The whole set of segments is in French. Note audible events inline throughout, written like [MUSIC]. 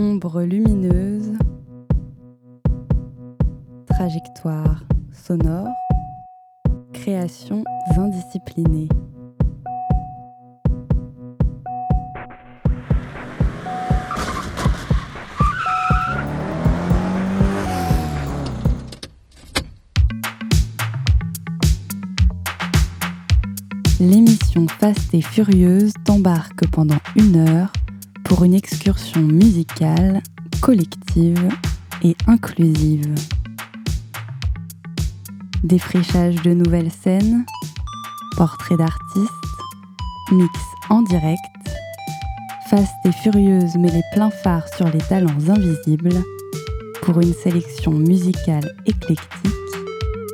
Ombre lumineuse, trajectoire sonore, créations indisciplinées. L'émission Fast et Furieuse t'embarque pendant une heure pour une excursion musicale, collective et inclusive. Défrichage de nouvelles scènes, portraits d'artistes, mix en direct, Fast et Furieuse met les pleins phares sur les talents invisibles pour une sélection musicale éclectique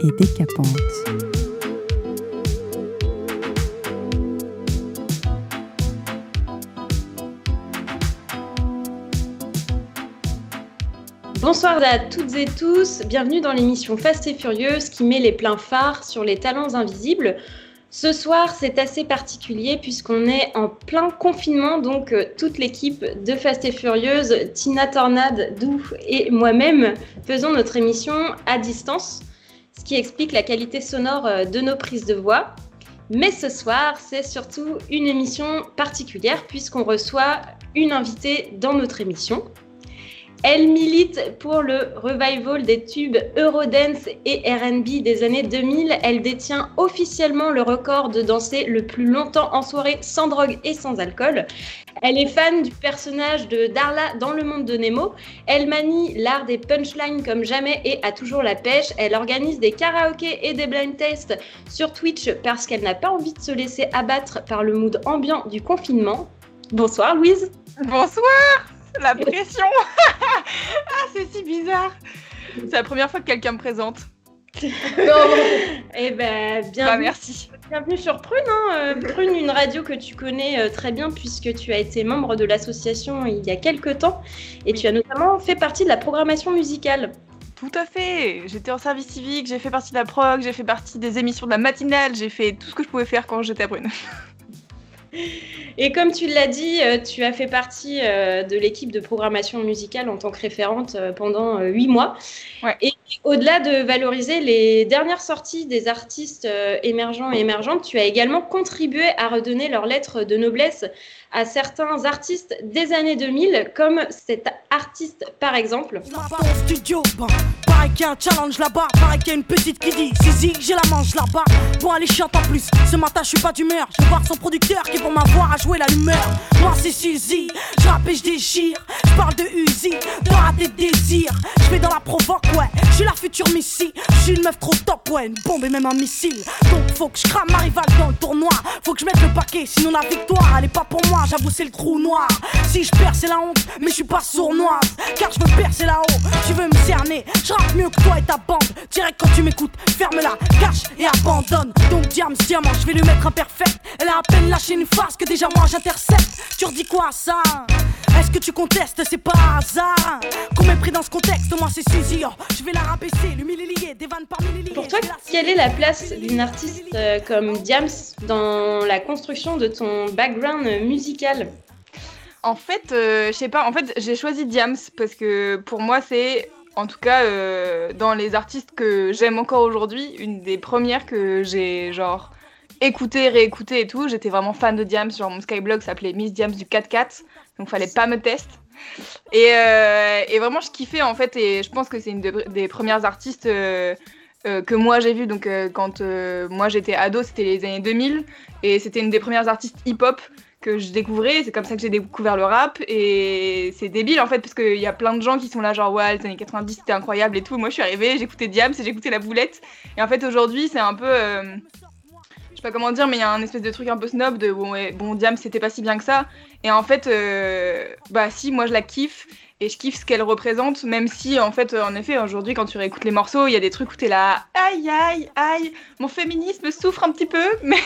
et décapante. Bonsoir à toutes et tous, bienvenue dans l'émission Fast et Furieuse qui met les pleins phares sur les talents invisibles. Ce soir, c'est assez particulier puisqu'on est en plein confinement, donc euh, toute l'équipe de Fast et Furieuse, Tina Tornade, Dou et moi-même faisons notre émission à distance, ce qui explique la qualité sonore euh, de nos prises de voix. Mais ce soir, c'est surtout une émission particulière puisqu'on reçoit une invitée dans notre émission. Elle milite pour le revival des tubes Eurodance et RB des années 2000. Elle détient officiellement le record de danser le plus longtemps en soirée sans drogue et sans alcool. Elle est fan du personnage de Darla dans le monde de Nemo. Elle manie l'art des punchlines comme jamais et a toujours la pêche. Elle organise des karaokés et des blind tests sur Twitch parce qu'elle n'a pas envie de se laisser abattre par le mood ambiant du confinement. Bonsoir Louise. Bonsoir la pression [LAUGHS] Ah, c'est si bizarre C'est la première fois que quelqu'un me présente. [LAUGHS] Eh ben, bienvenue. Bah, merci. Bienvenue sur Prune. Hein. Euh, Prune, une radio que tu connais euh, très bien puisque tu as été membre de l'association il y a quelques temps et tu as notamment fait partie de la programmation musicale. Tout à fait. J'étais en service civique, j'ai fait partie de la prog, j'ai fait partie des émissions de la matinale, j'ai fait tout ce que je pouvais faire quand j'étais à Prune. [LAUGHS] [LAUGHS] Et comme tu l'as dit, euh, tu as fait partie euh, de l'équipe de programmation musicale en tant que référente euh, pendant huit mois. Et au-delà de valoriser les dernières sorties des artistes émergents et émergentes, tu as également contribué à redonner leur lettre de noblesse à certains artistes des années 2000, comme cet artiste par exemple. studio, pareil qu'il a un challenge là-bas, pareil qu'il y a une petite qui dit Zizi, j'ai la manche là-bas. Bon, allez, chiante en plus, ce matin je suis pas d'humeur. Je voir son producteur qui pour m'avoir à jouer la lumière. Moi c'est Suzy, je rappe et je déchire. Je parle de Uzi, de rater désir. Je vais dans la provoque, ouais, je suis la future Missy. Je suis une meuf trop top, ouais, une bombe et même un missile. Donc faut que je crame ma rivale dans le tournoi. Faut que je mette le paquet, sinon la victoire elle est pas pour moi j'avoue c'est le trou noir. Si je perds, c'est la honte, mais je suis pas sournoise. Car je veux percer là-haut, tu veux me cerner. Je mieux que toi et ta bande. Direct quand tu m'écoutes, ferme-la, cache et abandonne. Donc diam, diamant, je vais lui mettre un perfect. Elle a à peine lâché une face que déjà moi j'intercepte. Tu redis quoi ça? Est-ce que tu contestes? C'est pas hasard. Qu'on m'ait pris dans ce contexte, moi c'est Suzy. Oh, je vais la rabaisser, l'humilier, des vannes par milliers. Pour toi, quelle est la place d'une artiste euh, comme Diams dans la construction de ton background musical? En fait, euh, je sais pas, en fait, j'ai choisi Diams parce que pour moi, c'est, en tout cas, euh, dans les artistes que j'aime encore aujourd'hui, une des premières que j'ai, genre, écouté, réécouté et tout. J'étais vraiment fan de Diams, genre, mon Skyblog s'appelait Miss Diams du 4-4, donc fallait pas me tester. Et, euh, et, vraiment, je kiffais, en fait, et je pense que c'est une des premières artistes. que moi j'ai vu donc quand moi j'étais ado c'était les années 2000 et c'était une des premières artistes hip-hop que je découvrais. C'est comme ça que j'ai découvert le rap. Et c'est débile en fait, parce qu'il y a plein de gens qui sont là, genre, ouais, les années 90 c'était incroyable et tout. Moi je suis arrivée, j'écoutais Diams et j'écoutais La Boulette. Et en fait aujourd'hui, c'est un peu. Euh, je sais pas comment dire, mais il y a un espèce de truc un peu snob de bon, Diams c'était pas si bien que ça. Et en fait, euh, bah si, moi je la kiffe et je kiffe ce qu'elle représente, même si en fait, en effet, aujourd'hui, quand tu réécoutes les morceaux, il y a des trucs où t'es là, aïe aïe aïe, mon féminisme souffre un petit peu, [LAUGHS] mais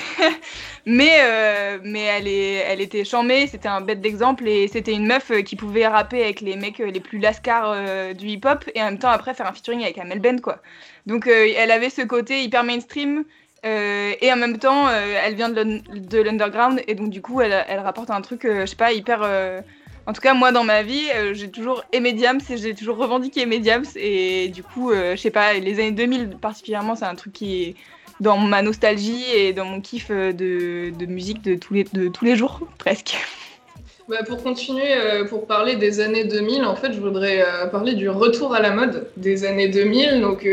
mais euh, mais elle est, elle était charmée, c'était un bête d'exemple et c'était une meuf euh, qui pouvait rapper avec les mecs euh, les plus lascars du hip-hop et en même temps après faire un featuring avec Amel Ben quoi. Donc elle avait ce côté hyper mainstream. et en même temps, elle vient de l'underground et donc du coup, elle, elle rapporte un truc, je sais pas, hyper en tout cas, moi, dans ma vie, euh, j'ai toujours aimé Diams et j'ai toujours revendiqué aimé Diams. Et du coup, euh, je sais pas, les années 2000 particulièrement, c'est un truc qui est dans ma nostalgie et dans mon kiff euh, de, musique de tous, les, jours, [LAUGHS] presque. Bah pour continuer, pour parler des années 2000, en fait, je voudrais parler du retour à la mode des années 2000. Donc,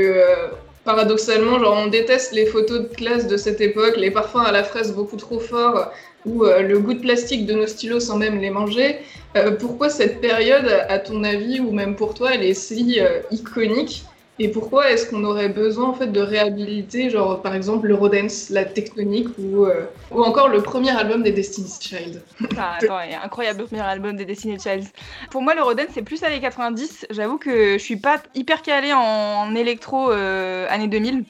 paradoxalement, genre, on déteste les photos de classe de cette époque, les parfums à la fraise beaucoup trop forts, ou le goût de plastique de nos stylos sans même les manger. Euh, pourquoi cette période, à ton avis, ou même pour toi, elle est si euh, iconique? Et pourquoi est-ce qu'on aurait besoin en fait de réhabiliter, genre par exemple le Rodens, la Tectonique ou, euh, ou encore le premier album des Destiny's Child? Ah attends, il incroyable le premier album des Destiny's Child. Pour moi le Rodens c'est plus années 90. J'avoue que je suis pas hyper calée en, électro années 2000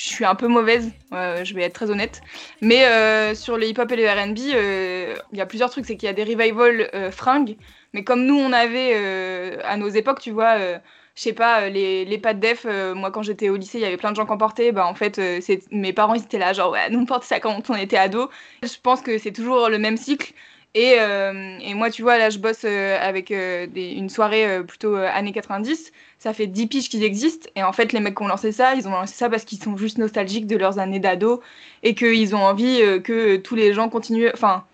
je suis un peu mauvaise, je vais être très honnête. Mais euh, sur le hip-hop et le RB, euh, il y a plusieurs trucs. C'est qu'il y a des revivals euh, fringues, mais comme nous, on avait à nos époques, tu vois, je sais pas, les, les pas de def, moi quand j'étais au lycée, il y avait plein de gens qui en. Bah, en fait, mes parents, ils étaient là, genre, ouais, nous on portait ça quand on était ado. Je pense que c'est toujours le même cycle. Et, et, moi, tu vois, là, je bosse avec une soirée plutôt années 90 ça fait 10 piges qu'ils existent. Et en fait, les mecs qui ont lancé ça, ils ont lancé ça parce qu'ils sont juste nostalgiques de leurs années d'ado et qu'ils ont envie euh, que tous les gens continuent. Enfin,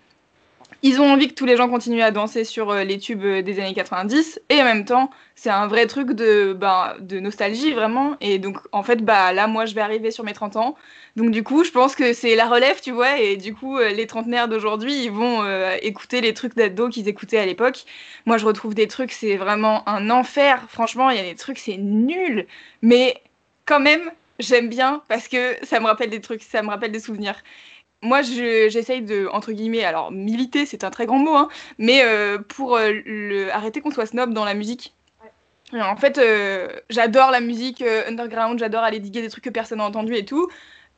ils ont envie que tous les gens continuent à danser sur euh, les tubes euh, des années 90 et en même temps c'est un vrai truc de, bah, de nostalgie vraiment. Et donc en fait bah là moi je vais arriver sur mes 30 ans. Donc du coup je pense que c'est la relève tu vois. Et du coup euh, les trentenaires d'aujourd'hui ils vont écouter les trucs d'ado qu'ils écoutaient à l'époque. Moi je retrouve des trucs c'est vraiment un enfer. Franchement il y a des trucs c'est nul. Mais quand même j'aime bien parce que ça me rappelle des trucs ça me rappelle des souvenirs moi, j'essaye de, entre guillemets, alors militer, c'est un très grand mot, hein, mais euh, pour euh, le, arrêter qu'on soit snob dans la musique. en fait, euh, j'adore la musique underground, j'adore aller diguer des trucs que personne n'a entendu et tout.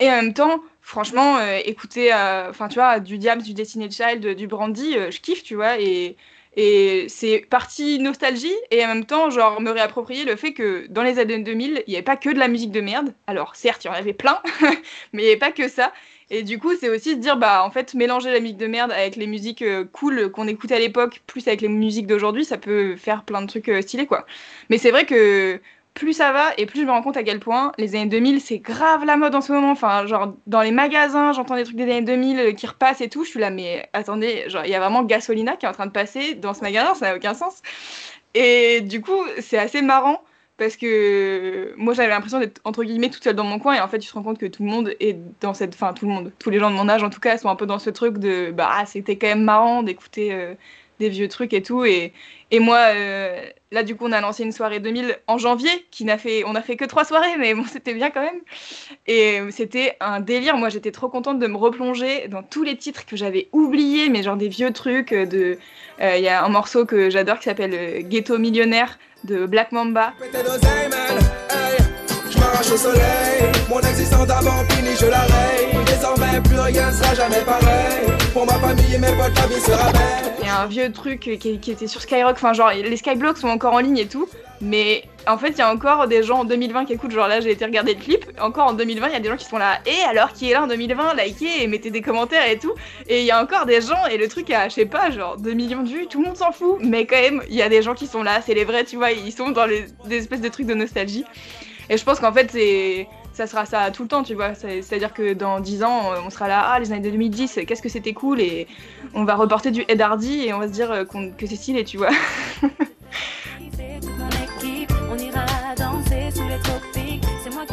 Et en même temps, franchement, écouter, enfin, tu vois, du Diams, du Destiny Child, du Brandy, je kiffe, tu vois, et, et c'est partie nostalgie, et en même temps, genre, me réapproprier le fait que dans les années 2000, il n'y avait pas que de la musique de merde. Alors, certes, il y en avait plein, [LAUGHS] mais il n'y avait pas que ça. Et du coup, c'est aussi se dire, bah, en fait, mélanger la musique de merde avec les musiques euh, cool qu'on écoutait à l'époque, plus avec les musiques d'aujourd'hui, ça peut faire plein de trucs euh, stylés, quoi. Mais c'est vrai que plus ça va et plus je me rends compte à quel point les années 2000, c'est grave la mode en ce moment. Enfin, genre, dans les magasins, j'entends des trucs des années 2000 euh, qui repassent et tout. Je suis là, mais attendez, genre, il y a vraiment Gasolina qui est en train de passer dans ce magasin, ça n'a aucun sens. Et du coup, c'est assez marrant parce que moi j'avais l'impression d'être entre guillemets toute seule dans mon coin et en fait tu te rends compte que tout le monde est dans cette enfin tout le monde tous les gens de mon âge en tout cas sont un peu dans ce truc de bah ah, c'était quand même marrant d'écouter euh, des vieux trucs et tout et, et moi euh, là du coup on a lancé une soirée 2000 en janvier qui n'a fait on a fait que trois soirées mais bon [LAUGHS] c'était bien quand même et c'était un délire moi j'étais trop contente de me replonger dans tous les titres que j'avais oubliés mais genre des vieux trucs de euh, il y a un morceau que j'adore qui s'appelle Ghetto millionnaire de Black Mamba. Au soleil, mon existence je. Désormais, plus rien sera jamais pareil. Pour ma famille et mes potes, la vie. Il y a un vieux truc qui, était sur Skyrock, enfin, genre, les Skyblocks sont encore en ligne et tout. Mais en fait, il y a encore des gens en 2020 qui écoutent. Genre là, j'ai été regarder le clip. Encore en 2020, il y a des gens qui sont là. Et alors, qui est là en 2020 Likez et mettez des commentaires et tout. Et il y a encore des gens. Et le truc a, je sais pas, genre 2 millions de vues. Tout le monde s'en fout. Mais quand même, il y a des gens qui sont là. C'est les vrais, tu vois. Ils sont dans des espèces de trucs de nostalgie. Et je pense qu'en fait, c'est ça sera ça tout le temps, tu vois. C'est-à-dire que dans 10 ans, on sera là, ah, les années 2010, qu'est-ce que c'était cool, et on va reporter du Ed Hardy et on va se dire que c'est stylé, tu vois.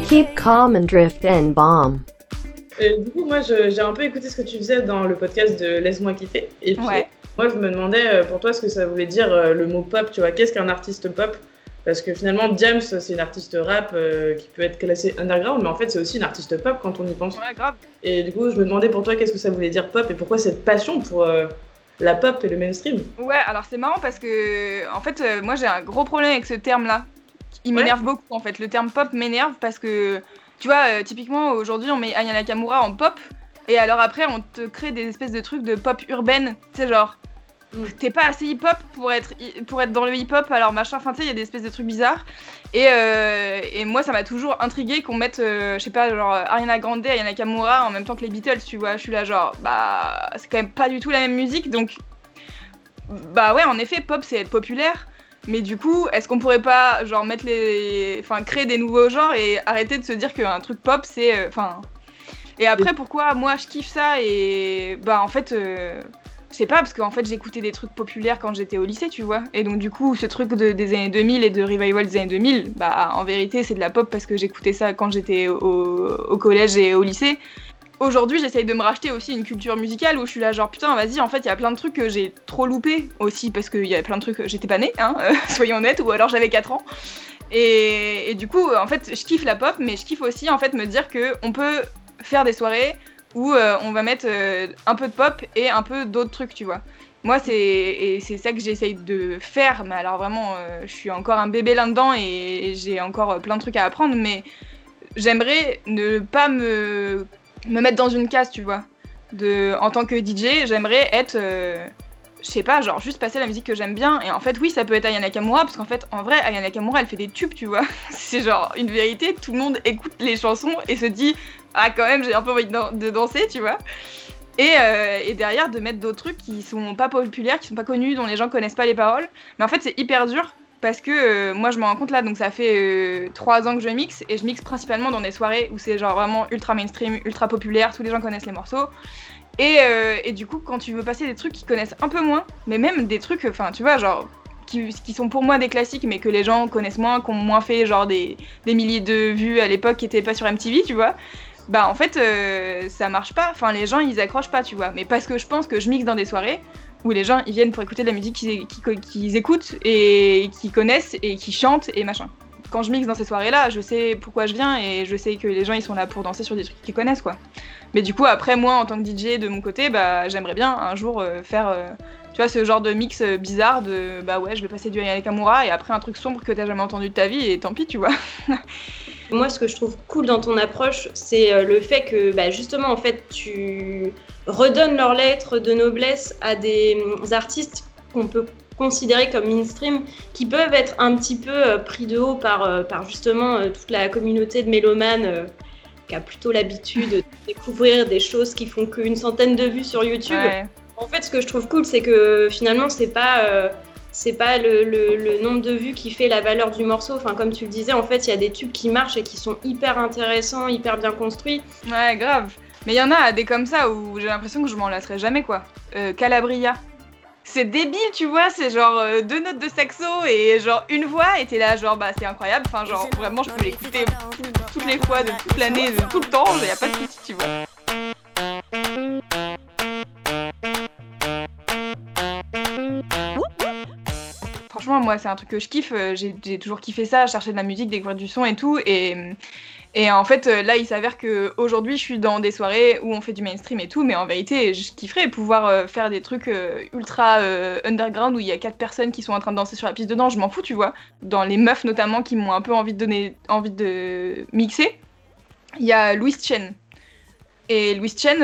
Keep calm and drift and bomb. Et du coup, moi, j'ai un peu écouté ce que tu faisais dans le podcast de Laisse-moi kiffer. Et puis, moi, je me demandais euh, pour toi ce que ça voulait dire euh, le mot pop. Tu vois, qu'est-ce qu'un artiste pop? Parce que finalement, James, c'est une artiste rap euh, qui peut être classée underground, mais en fait, c'est aussi une artiste pop quand on y pense. Ouais, grave. Et du coup, je me demandais pour toi qu'est-ce que ça voulait dire pop et pourquoi cette passion pour la pop et le mainstream? Ouais, alors c'est marrant parce que, en fait, moi, j'ai un gros problème avec ce terme-là. Il m'énerve beaucoup en fait. Le terme pop m'énerve parce que, tu vois, euh, typiquement aujourd'hui on met Ayana Nakamura en pop et alors après on te crée des espèces de trucs de pop urbaine. Tu sais, genre. T'es pas assez hip hop pour être, pour être dans le hip hop alors machin. Enfin, tu sais, il y a des espèces de trucs bizarres. Et, euh, et moi ça m'a toujours intrigué qu'on mette, euh, je sais pas, genre Ariana Grande, Ayana Nakamura en même temps que les Beatles, tu vois. Je suis là, genre, bah, c'est quand même pas du tout la même musique donc bah ouais, en effet, pop c'est être populaire. Mais du coup, est-ce qu'on pourrait pas genre mettre les, enfin créer des nouveaux genres et arrêter de se dire qu'un truc pop c'est, euh, enfin. Et après, pourquoi moi je kiffe ça et bah en fait, euh, je sais pas parce qu'en fait j'écoutais des trucs populaires quand j'étais au lycée, tu vois. Et donc du coup, ce truc de, des années 2000 et de revival des années 2000, bah en vérité c'est de la pop parce que j'écoutais ça quand j'étais au, collège et au lycée aujourd'hui, j'essaye de me racheter aussi une culture musicale où je suis là, genre putain, vas-y, en fait, il y a plein de trucs que j'ai trop loupé aussi parce qu'il y a plein de trucs, j'étais pas née, hein, [LAUGHS] soyons honnêtes, ou alors j'avais 4 ans. Et, du coup, en fait, je kiffe la pop, mais je kiffe aussi en fait me dire que on peut faire des soirées où euh, on va mettre euh, un peu de pop et un peu d'autres trucs, tu vois. Moi, c'est ça que j'essaye de faire, mais alors vraiment, je suis encore un bébé là-dedans et j'ai encore plein de trucs à apprendre, mais j'aimerais ne pas me me mettre dans une case, tu vois. De, en tant que DJ, j'aimerais être, euh, je sais pas, genre juste passer la musique que j'aime bien. Et en fait, oui, ça peut être Ayana Kamura, parce qu'en fait, en vrai, Ayana Kamura, elle fait des tubes, tu vois. [LAUGHS] C'est genre une vérité, tout le monde écoute les chansons et se dit, ah, quand même, j'ai un peu envie de, danser, tu vois. Et, euh, et, derrière, de mettre d'autres trucs qui sont pas populaires, qui sont pas connus, dont les gens connaissent pas les paroles. Mais en fait, c'est hyper dur parce que euh, moi je me rends compte là, donc ça fait euh, trois ans que je mixe et je mixe principalement dans des soirées où c'est genre vraiment ultra mainstream, ultra populaire, tous les gens connaissent les morceaux. Et, et, du coup, quand tu veux passer des trucs qui connaissent un peu moins, mais même des trucs, enfin tu vois, genre qui, qui, sont pour moi des classiques mais que les gens connaissent moins, qui ont moins fait genre des, des milliers de vues à l'époque qui étaient pas sur MTV, tu vois. Bah en fait ça marche pas, enfin les gens ils accrochent pas, tu vois. Mais parce que je pense que je mixe dans des soirées où les gens ils viennent pour écouter de la musique qu'ils écoutent et qui connaissent et qui chantent et machin. Quand je mixe dans ces soirées-là, je sais pourquoi je viens et je sais que les gens ils sont là pour danser sur des trucs qu'ils connaissent quoi. Mais du coup après moi en tant que DJ de mon côté, bah j'aimerais bien un jour euh, faire euh, tu vois ce genre de mix euh, bizarre de bah ouais je vais passer du Ayane Kamura et après un truc sombre que t'as jamais entendu de ta vie et tant pis tu vois. [LAUGHS] Moi, ce que je trouve cool dans ton approche, c'est le fait que bah, justement, en fait, tu redonnent leurs lettres de noblesse à des hum, artistes qu'on peut considérer comme mainstream, qui peuvent être un petit peu euh, pris de haut par, euh, par justement euh, toute la communauté de mélomanes qui a plutôt l'habitude de [LAUGHS] découvrir des choses qui font qu'une centaine de vues sur YouTube. En fait, ce que je trouve cool, c'est que finalement, c'est pas c'est pas le, nombre de vues qui fait la valeur du morceau. Enfin, comme tu le disais, en fait, il y a des tubes qui marchent et qui sont hyper intéressants, hyper bien construits. Ouais, grave. Mais il y en a des comme ça où j'ai l'impression que je m'en lasserai jamais, quoi. Euh, Calabria. C'est débile, tu vois, c'est genre euh, deux notes de saxo et genre une voix, et t'es là, genre, bah c'est incroyable. Enfin, genre, vraiment, je peux l'écouter toutes les fois, de toute l'année, de tout le temps, y a pas de soucis, tu vois. Moi, c'est un truc que je kiffe. Euh, j'ai toujours kiffé ça, chercher de la musique, découvrir du son et tout. Et en fait, euh, là, il s'avère que aujourd'hui, je suis dans des soirées où on fait du mainstream et tout, mais en vérité, je kifferais pouvoir euh, faire des trucs ultra underground où il y a quatre personnes qui sont en train de danser sur la piste dedans. Je m'en fous, tu vois. Dans les meufs notamment qui m'ont un peu envie de donner, envie de mixer, il y a Louise Chen. Et Louise Chen,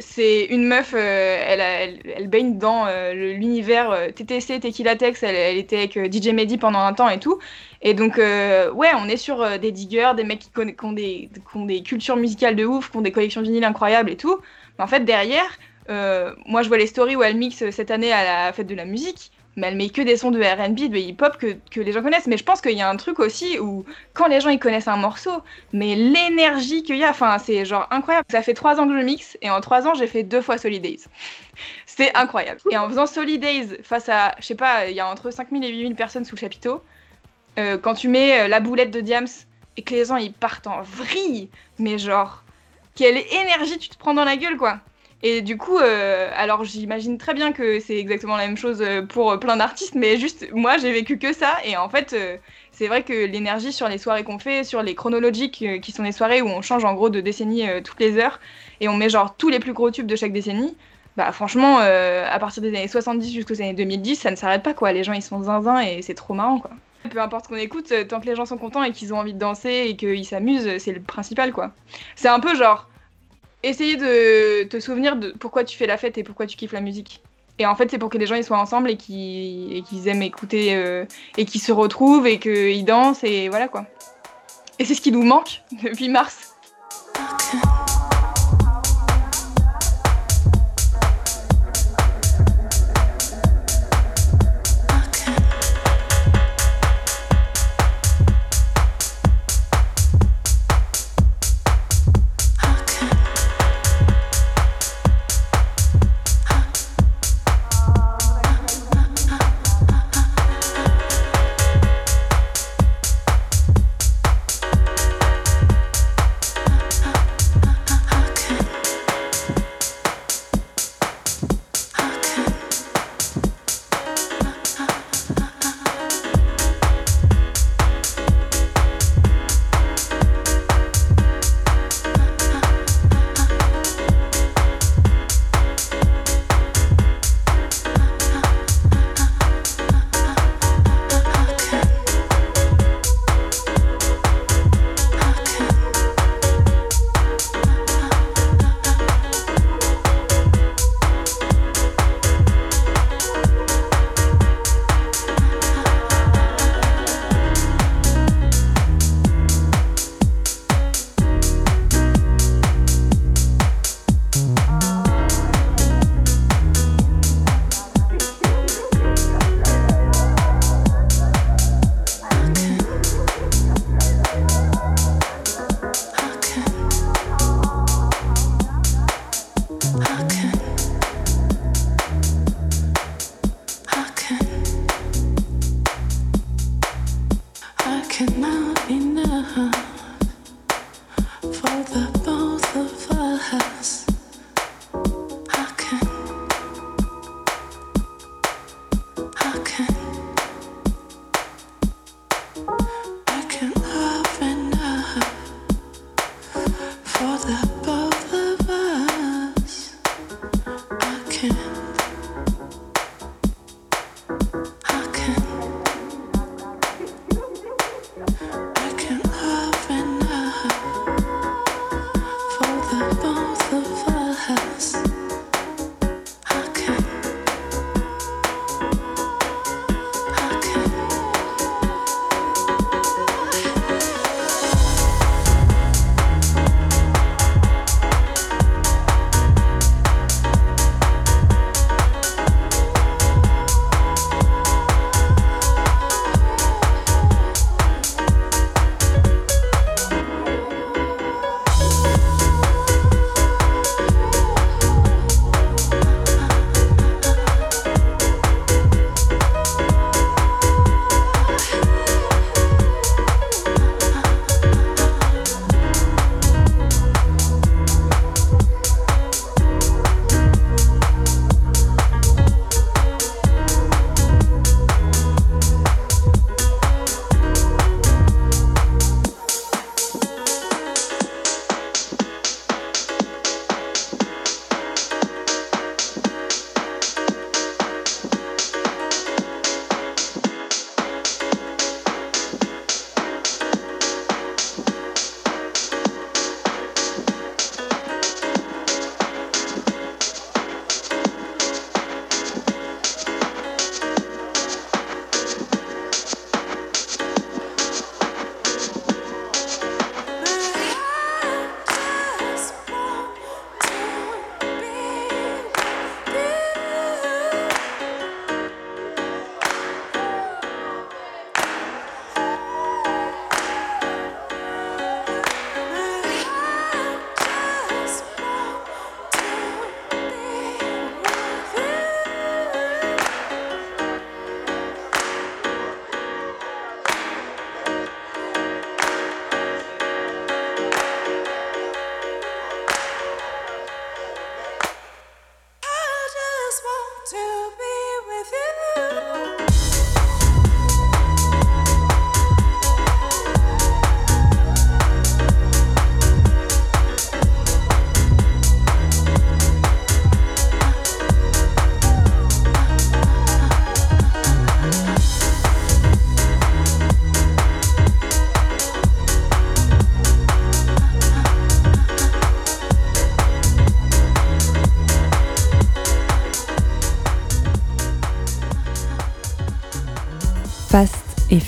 c'est une meuf, elle, elle, baigne dans l'univers TTC, Tequila Tex, elle, elle, était avec DJ Mehdi pendant un temps et tout. Et donc, euh, ouais, on est sur euh, des diggers, des mecs qui, ont des, qui, ont des, cultures musicales de ouf, qui ont des collections vinyles incroyables et tout. Mais en fait, derrière, euh, moi, je vois les stories où elle mixe cette année à la fête de la musique, mais elle met que des sons de RB, de hip-hop que, que, les gens connaissent. Mais je pense qu'il y a un truc aussi où, quand les gens ils connaissent un morceau, mais l'énergie qu'il y a, enfin, c'est genre incroyable. Ça fait trois ans que je mixe, et en trois ans, j'ai fait deux fois Solid Days. [LAUGHS] c'est incroyable. Et en faisant Solid Days face à, je sais pas, il y a entre 5000 et 8000 personnes sous le chapiteau, euh, quand tu mets euh, la boulette de Diams et que les gens ils partent en vrille, mais genre, quelle énergie tu te prends dans la gueule quoi. Et du coup, euh, alors j'imagine très bien que c'est exactement la même chose pour plein d'artistes, mais juste moi j'ai vécu que ça et en fait c'est vrai que l'énergie sur les soirées qu'on fait, sur les chronologiques qui sont les soirées où on change en gros de décennie toutes les heures et on met genre tous les plus gros tubes de chaque décennie, bah franchement à partir des années 70 jusqu'aux années 2010 ça ne s'arrête pas quoi, les gens ils sont zinzin et c'est trop marrant quoi. Peu importe qu'on écoute, euh, tant que les gens sont contents et qu'ils ont envie de danser et qu'ils s'amusent, c'est le principal quoi. C'est un peu genre essayer de te souvenir de pourquoi tu fais la fête et pourquoi tu kiffes la musique. Et en fait, c'est pour que les gens soient ensemble et qu'ils aiment écouter euh, et qu'ils se retrouvent et qu'ils dansent et voilà quoi. Et c'est ce qui nous manque [LAUGHS] depuis mars. house.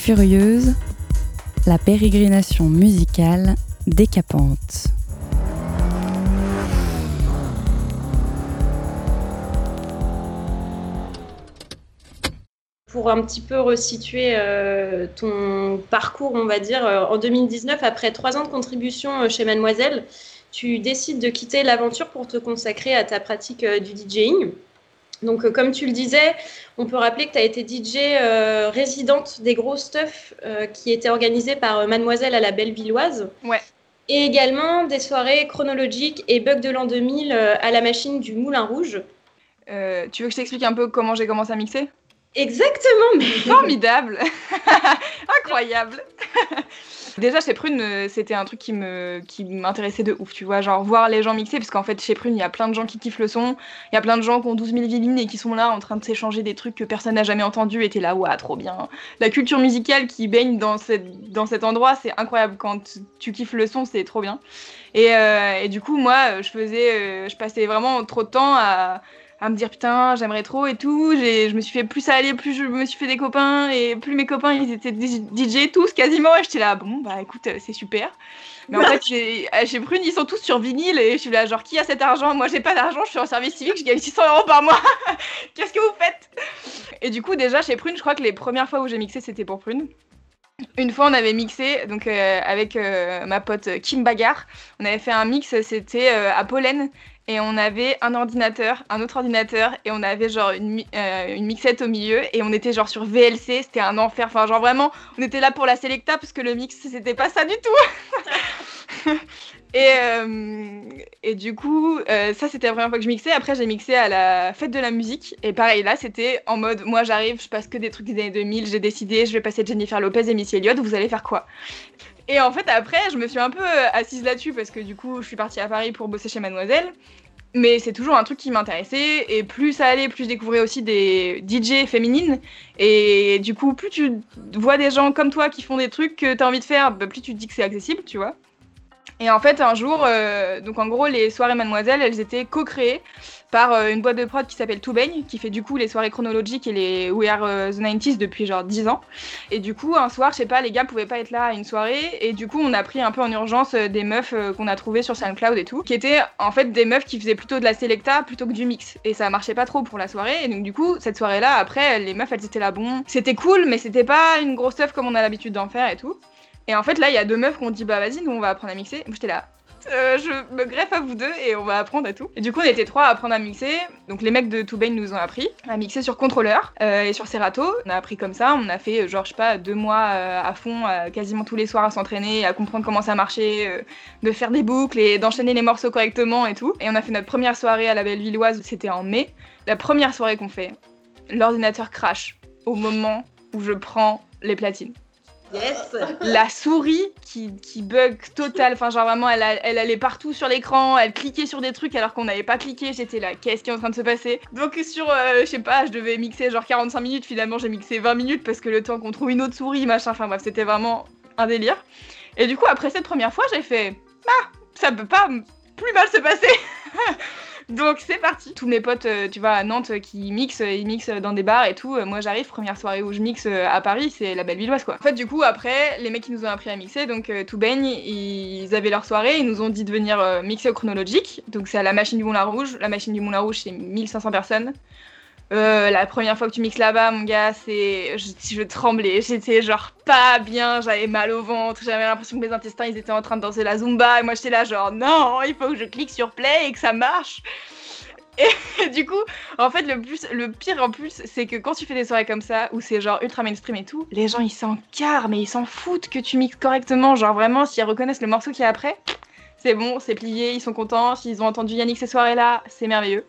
Furieuse, la pérégrination musicale décapante. Pour un petit peu resituer euh, ton parcours, on va dire, euh, en 2019, après trois ans de contribution euh, chez Mademoiselle, tu décides de quitter l'aventure pour te consacrer à ta pratique du DJing. Donc, euh, comme tu le disais, on peut rappeler que tu as été DJ euh, résidente des gros stuff euh, qui étaient organisés par Mademoiselle à la Bellevilloise. Ouais. Et également des soirées chronologiques et Bug de l'an 2000 à la machine du Moulin Rouge. tu veux que je t'explique un peu comment j'ai commencé à mixer? Exactement, mais... Formidable [LAUGHS] Incroyable [LAUGHS] Déjà, chez Prune, euh, c'était un truc qui m'intéressait de ouf, tu vois. Genre, voir les gens mixer, parce qu'en fait, chez Prune, il y a plein de gens qui kiffent le son. Il y a plein de gens qui ont 12 000 vilines et qui sont là en train de s'échanger des trucs que personne n'a jamais entendus. Et t'es là, ouais, trop bien. La culture musicale qui baigne dans, cet endroit, c'est incroyable. Quand tu kiffes le son, c'est trop bien. Et, euh, et, du coup, moi, je faisais, euh, je passais vraiment trop de temps à à me dire putain j'aimerais trop et tout. Je me suis fait plus aller plus je me suis fait des copains et plus mes copains ils étaient DJ tous quasiment. Et j'étais là bon bah écoute euh, c'est super. Mais en [LAUGHS] fait j'ai euh, Prune ils sont tous sur vinyle et je suis là genre qui a cet argent? Moi j'ai pas d'argent je suis en service civique je gagne 600 euros par mois. [LAUGHS] Qu'est-ce que vous faites? Et du coup déjà chez Prune je crois que les premières fois où j'ai mixé c'était pour Prune. Une fois, on avait mixé donc euh, avec ma pote Kim Bagar. On avait fait un mix, c'était à Pollen et on avait un ordinateur, un autre ordinateur, et on avait genre une, euh, une mixette au milieu, et on était genre sur VLC, c'était un enfer. Enfin, genre vraiment, on était là pour la Selecta, parce que le mix, c'était pas ça du tout. [LAUGHS] et, euh, et du coup, euh, ça, c'était la première fois que je mixais. Après, j'ai mixé à la fête de la musique, et pareil, là, c'était en mode, moi, j'arrive, je passe que des trucs des années 2000, j'ai décidé, je vais passer Jennifer Lopez et Missy Elliott, vous allez faire quoi? Et en fait, après, je me suis un peu assise là-dessus parce que du coup, je suis partie à Paris pour bosser chez Mademoiselle. Mais c'est toujours un truc qui m'intéressait. Et plus ça allait, plus je découvrais aussi des DJ féminines. Et du coup, plus tu vois des gens comme toi qui font des trucs que tu as envie de faire, bah, plus tu te dis que c'est accessible, tu vois. Et en fait, un jour, euh, donc en gros, les soirées Mademoiselle, elles étaient co-créées par euh, une boîte de prod qui s'appelle Toubaigne, qui fait du coup les soirées chronologiques et les We Are euh, the 90s depuis genre 10 ans. Et du coup, un soir, je sais pas, les gars pouvaient pas être là à une soirée, et du coup, on a pris un peu en urgence euh, des meufs qu'on a trouvées sur SoundCloud et tout, qui étaient en fait des meufs qui faisaient plutôt de la selecta plutôt que du mix. Et ça marchait pas trop pour la soirée, et donc du coup, cette soirée-là, après, les meufs, elles étaient là, bon, c'était cool, mais c'était pas une grosse stuff comme on a l'habitude d'en faire et tout. Et en fait, là, il y a deux meufs qui ont dit, bah vas-y, nous on va apprendre à mixer. J'étais là, euh, je me greffe à vous deux et on va apprendre à tout. Et du coup, on était trois à apprendre à mixer. Donc, les mecs de Toubane nous ont appris à mixer sur contrôleur euh, et sur Serato. On a appris comme ça. On a fait, genre, je sais pas, deux mois euh, à fond, quasiment tous les soirs à s'entraîner, à comprendre comment ça marchait, de faire des boucles et d'enchaîner les morceaux correctement et tout. Et on a fait notre première soirée à la Bellevilloise, c'était en mai. La première soirée qu'on fait, l'ordinateur crash au moment où je prends les platines. Yes. [LAUGHS] La souris qui, bug total. Enfin, genre vraiment, elle, elle allait partout sur l'écran, elle cliquait sur des trucs alors qu'on n'avait pas cliqué. J'étais là, qu'est-ce qui est en train de se passer? Donc, sur, euh, je sais pas, je devais mixer genre 45 minutes. Finalement, j'ai mixé 20 minutes parce que le temps qu'on trouve une autre souris, machin. Enfin, bref, c'était vraiment un délire. Et du coup, après cette première fois, j'ai fait, ah, ça peut pas plus mal se passer. [LAUGHS] Donc c'est parti. Tous mes potes, euh, tu vois, à Nantes euh, qui mixent, ils mixent dans des bars et tout. Euh, moi j'arrive, première soirée où je mixe à Paris, c'est la belle villoise quoi. En fait, du coup, après, les mecs qui nous ont appris à mixer, donc tout baigne, ils avaient leur soirée, ils nous ont dit de venir mixer au chronologique. Donc c'est à la machine du Moulin Rouge. La machine du Moulin Rouge, c'est 1500 personnes. La première fois que tu mixes là-bas, mon gars, c'est. Je, je tremblais. J'étais genre pas bien, j'avais mal au ventre, j'avais l'impression que mes intestins ils étaient en train de danser la zumba. Et moi j'étais là, genre non, il faut que je clique sur play et que ça marche. [LAUGHS] Et du coup, en fait, le, plus, le pire en plus, c'est que quand tu fais des soirées comme ça, où c'est genre ultra mainstream et tout, les gens ils s'en carrent, mais ils s'en foutent que tu mixes correctement. Genre vraiment, s'ils reconnaissent le morceau qui est après, c'est bon, c'est plié, ils sont contents. S'ils ont entendu Yannick ces soirées-là, c'est merveilleux.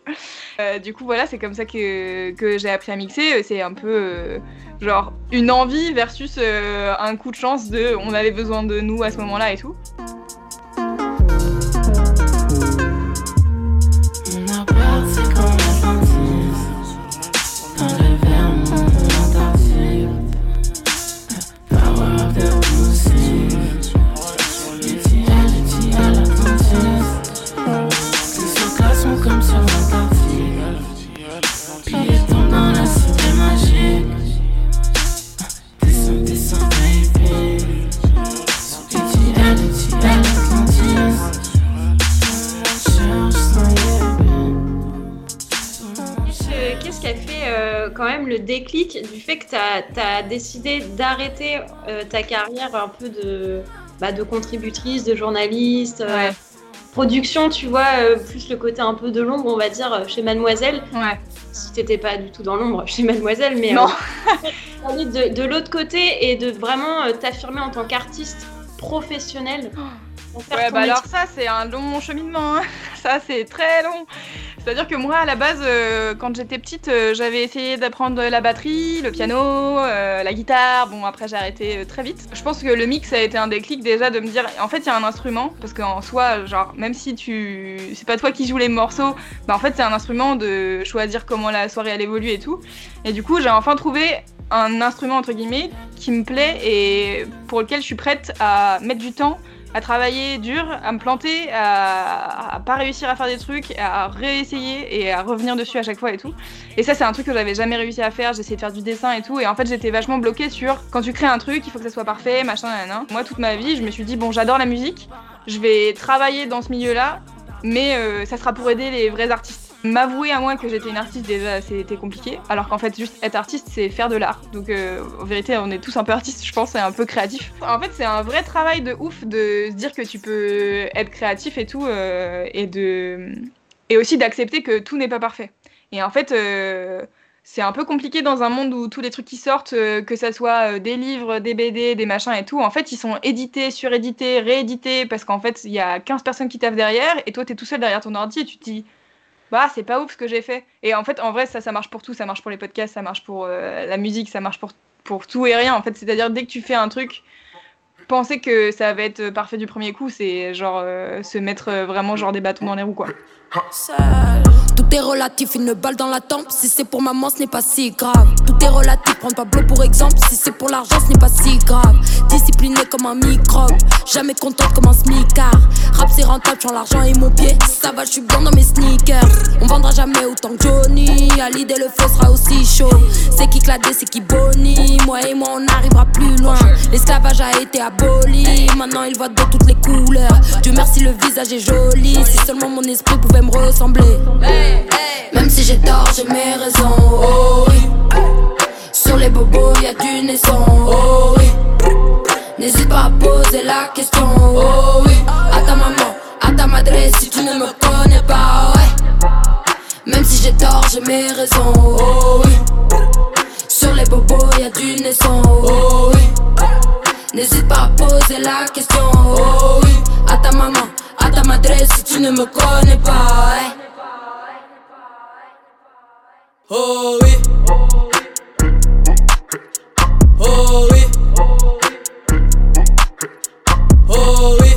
Euh, du coup, voilà, c'est comme ça que, j'ai appris à mixer. C'est un peu euh, genre une envie versus euh, un coup de chance de on avait besoin de nous à ce moment-là et tout. Du fait que tu as, décidé d'arrêter euh, ta carrière un peu de, bah, de contributrice, de journaliste euh, Production, tu vois, euh, plus le côté un peu de l'ombre, on va dire, chez Mademoiselle. Ouais. Si t'étais pas du tout dans l'ombre chez Mademoiselle, mais non. de, de l'autre côté et de vraiment t'affirmer en tant qu'artiste professionnel. Ouais, bah alors ça, c'est un long cheminement. Hein. [LAUGHS] Ça, c'est très long. C'est-à-dire que moi, à la base, euh, quand j'étais petite, euh, j'avais essayé d'apprendre la batterie, le piano, euh, la guitare. Bon, après, j'ai arrêté très vite. Je pense que le mix a été un déclic déjà de me dire, en fait, il y a un instrument, parce qu'en soi, genre, même si tu, c'est pas toi qui joues les morceaux, bah en fait, c'est un instrument de choisir comment la soirée elle évolue et tout. Et du coup, j'ai enfin trouvé un instrument entre guillemets qui me plaît et pour lequel je suis prête à mettre du temps à travailler dur, à me planter, à, pas réussir à faire des trucs, à réessayer et à revenir dessus à chaque fois et tout. Et ça, c'est un truc que j'avais jamais réussi à faire. J'essayais de faire du dessin et tout. Et en fait, j'étais vachement bloquée sur quand tu crées un truc, il faut que ça soit parfait, machin, nan, Moi, toute ma vie, je me suis dit, bon, j'adore la musique, je vais travailler dans ce milieu-là, mais euh, ça sera pour aider les vrais artistes. M'avouer à moi que j'étais une artiste déjà c'était compliqué, alors qu'en fait juste être artiste c'est faire de l'art. Donc euh, en vérité on est tous un peu artistes je pense, et un peu créatif. En fait c'est un vrai travail de ouf de se dire que tu peux être créatif et tout, euh, et de et aussi d'accepter que tout n'est pas parfait. Et en fait euh, c'est un peu compliqué dans un monde où tous les trucs qui sortent, que ça soit des livres, des BD, des machins et tout, en fait, ils sont édités, surédités, réédités, parce qu'en fait, il y a 15 personnes qui taffent derrière, et toi, t'es tout seul derrière ton ordi, et tu te dis, bah c'est pas ouf ce que j'ai fait. Et en fait, en vrai, ça, ça marche pour tout. Ça marche pour les podcasts, ça marche pour euh, la musique, ça marche pour, pour tout et rien. En fait, c'est-à-dire dès que tu fais un truc, penser que ça va être parfait du premier coup, c'est genre euh, se mettre euh, vraiment genre des bâtons dans les roues quoi. Tout est relatif, une balle dans la tempe. Si c'est pour maman, ce n'est pas si grave. Tout est relatif, prends pas bleu pour exemple. Si c'est pour l'argent, ce n'est pas si grave. Discipliné comme un microbe, jamais contente comme un smicard. Rap c'est rentable, j'en l'argent et mon pied. Ça va, je suis bien dans mes sneakers. On vendra jamais autant que Johnny. À l'idée, le feu sera aussi chaud. C'est qui cladé, c'est qui boni. Moi et moi, on arrivera plus loin. L'esclavage a été aboli. Maintenant, il voit de toutes les couleurs. Dieu merci, le visage est joli. Si seulement mon esprit pouvait me ressembler. Même si j'ai tort, j'ai mes raisons. Oh oui. Sur les bobos, y a du naissant. Oh oui. N'hésite pas à poser la question. Oh oui. À ta maman, à ta madre, si tu ne me connais pas. Même si j'ai tort, j'ai mes raisons. Oh oui. Sur les bobos, y a du naissant. Oh. N'hésite pas à poser la question. Oh oui. À ta maman à ta madre si tu ne me connais pas. Oh oui. Oh oui. Oh oui.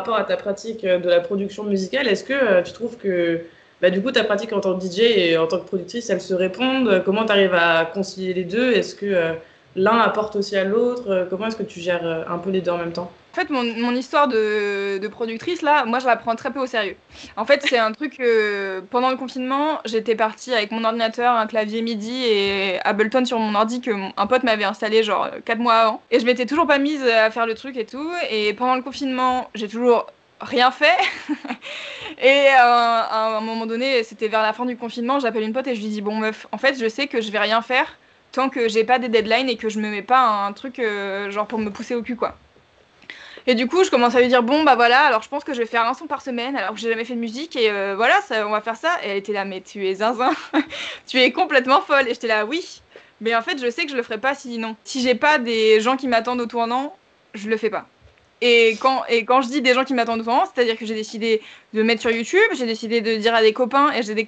Rapport à ta pratique euh, de la production musicale, est-ce que euh, tu trouves que bah, du coup, ta pratique en tant que DJ et en tant que productrice, elles se répondent? Comment tu arrives à concilier les deux? Est-ce que euh, l'un apporte aussi à l'autre? Comment est-ce que tu gères un peu les deux en même temps? En fait, mon, histoire de, productrice, là, moi, je la prends très peu au sérieux. En fait, c'est un truc que pendant le confinement, j'étais partie avec mon ordinateur, un clavier MIDI et Ableton sur mon ordi que un pote m'avait installé genre 4 mois avant. Et je m'étais toujours pas mise à faire le truc et tout. Et pendant le confinement, j'ai toujours rien fait. [LAUGHS] et euh, à un moment donné, c'était vers la fin du confinement, j'appelle une pote et je lui dis Bon, meuf, en fait, je sais que je vais rien faire tant que j'ai pas des deadlines et que je me mets pas un truc euh, genre pour me pousser au cul, quoi. Et du coup, je commence à lui dire bon bah voilà, alors je pense que je vais faire un son par semaine, alors que j'ai jamais fait de musique et euh, voilà, ça, on va faire ça. Et elle était là, mais tu es zinzin, [LAUGHS] tu es complètement folle. Et j'étais là, oui, mais en fait, je sais que je le ferai pas si non. Si j'ai pas des gens qui m'attendent au tournant, je le fais pas. Et quand, et quand je dis des gens qui m'attendent souvent, c'est-à-dire que j'ai décidé de mettre sur YouTube, j'ai décidé de dire à des copains, et j'ai des,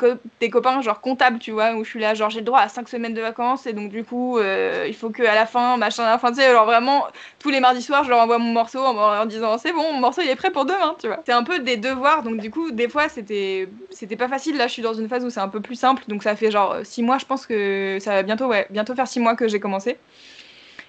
copains genre comptables, tu vois, où je suis là, genre j'ai le droit à 5 semaines de vacances, et donc du coup, euh, il faut qu'à la fin, machin, à la fin, tu sais, alors vraiment, tous les mardis soirs, je leur envoie mon morceau en leur disant, c'est bon, mon morceau il est prêt pour demain, tu vois. C'est un peu des devoirs, donc du coup, des fois, c'était c'était pas facile. Là, je suis dans une phase où c'est un peu plus simple, donc ça fait genre 6 mois, je pense que ça va bientôt, ouais, bientôt faire 6 mois que j'ai commencé.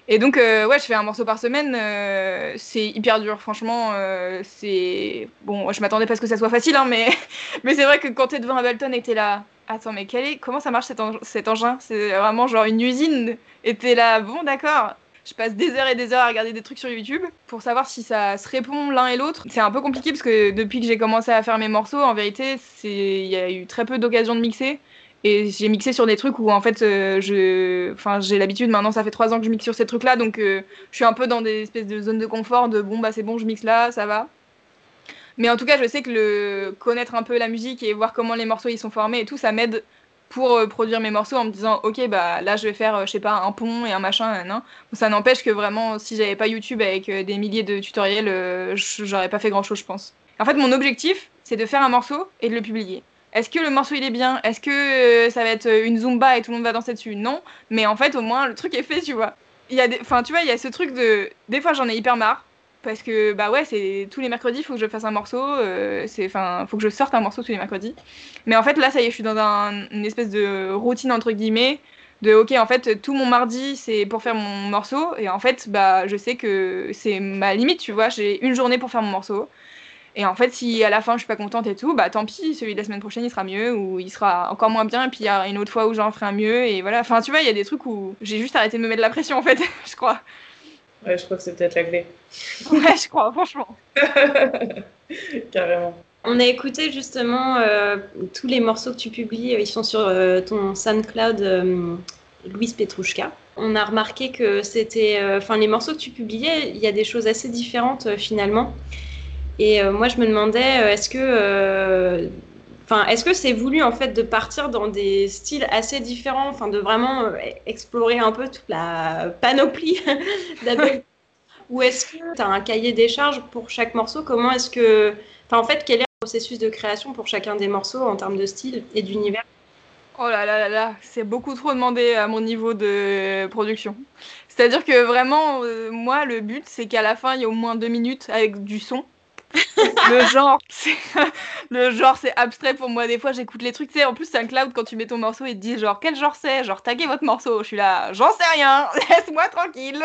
Et donc, euh, ouais, je fais un morceau par semaine. Euh, c'est hyper dur, franchement. Euh, c'est bon, je m'attendais pas à ce que ça soit facile, hein, mais [LAUGHS] mais c'est vrai que quand t'es devant Ableton et t'es là, attends, mais est... comment ça marche cet, cet engin? C'est vraiment genre une usine. Et t'es là, bon, d'accord. Je passe des heures et des heures à regarder des trucs sur YouTube pour savoir si ça se répond l'un et l'autre. C'est un peu compliqué parce que depuis que j'ai commencé à faire mes morceaux, en vérité, c'est il y a eu très peu d'occasions de mixer. Et j'ai mixé sur des trucs où en fait euh, je, enfin j'ai l'habitude maintenant ça fait trois ans que je mixe sur ces trucs là donc euh, je suis un peu dans des espèces de zones de confort de bon bah c'est bon je mixe là ça va. Mais en tout cas je sais que le connaître un peu la musique et voir comment les morceaux ils sont formés et tout ça m'aide pour euh, produire mes morceaux en me disant ok bah là je vais faire je sais pas un pont et un machin non ça n'empêche que vraiment si j'avais pas YouTube avec des milliers de tutoriels j'aurais pas fait grand chose je pense. En fait mon objectif c'est de faire un morceau et de le publier. Est-ce que le morceau il est bien? Est-ce que euh, ça va être euh, une zumba et tout le monde va danser dessus? Non, mais en fait au moins le truc est fait, tu vois. Il y a enfin tu vois, il y a ce truc de des fois j'en ai hyper marre parce que bah ouais, c'est tous les mercredis, il faut que je fasse un morceau, euh, c'est enfin, faut que je sorte un morceau tous les mercredis. Mais en fait là ça y est, je suis dans une espèce de routine entre guillemets de OK, en fait tout mon mardi, c'est pour faire mon morceau et en fait bah je sais que c'est ma limite, tu vois, j'ai une journée pour faire mon morceau. Et en fait, si à la fin je suis pas contente et tout, bah tant pis, celui de la semaine prochaine il sera mieux ou il sera encore moins bien. Et puis il y a une autre fois où j'en ferai un mieux. Et voilà, enfin tu vois, il y a des trucs où j'ai juste arrêté de me mettre de la pression en fait, [LAUGHS] je crois. Ouais, je crois que c'est peut-être la clé. ouais, je crois, franchement. [LAUGHS] Carrément. On a écouté justement euh, tous les morceaux que tu publies, ils sont sur euh, ton SoundCloud euh, Louise Petrouchka. On a remarqué que c'était, enfin les morceaux que tu publiais, il y a des choses assez différentes finalement. Et euh, moi, je me demandais, euh, est-ce que, euh, enfin, est-ce que c'est voulu en fait de partir dans des styles assez différents, enfin, de vraiment explorer un peu toute la panoplie [LAUGHS] d'Abel Ou est-ce que tu as un cahier des charges pour chaque morceau? Comment est-ce que, en fait, quel est le processus de création pour chacun des morceaux en termes de style et d'univers? Oh là là là là, c'est beaucoup trop demandé à mon niveau de production. C'est-à-dire que vraiment, moi, le but, c'est qu'à la fin, il y ait au moins deux minutes avec du son [LAUGHS] [LAUGHS] le genre, c'est abstrait pour moi. Des fois, j'écoute les trucs. Tu sais, en plus, c'est un cloud quand tu mets ton morceau et te dit genre quel genre c'est, genre taguez votre morceau. Je suis là, j'en sais rien, [LAUGHS] laisse-moi tranquille.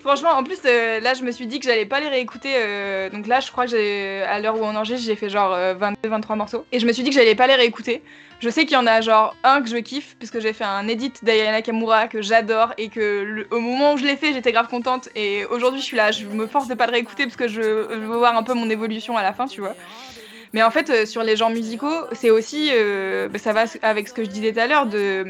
Franchement, en plus, euh, là, je me suis dit que j'allais pas les réécouter. Euh, donc là, je crois que à l'heure où on enregistre, j'ai fait genre 22-23 euh, morceaux. Et je me suis dit que j'allais pas les réécouter. Je sais qu'il y en a genre un que je kiffe, puisque j'ai fait un edit d'Ayana Kamura que j'adore et que au moment où je l'ai fait, j'étais grave contente. Et aujourd'hui, je suis là, je me force de pas le réécouter parce que je, veux voir un peu mon évolution à la fin, tu vois. Mais en fait, sur les genres musicaux, c'est aussi, bah, ça va avec ce que je disais tout à l'heure, de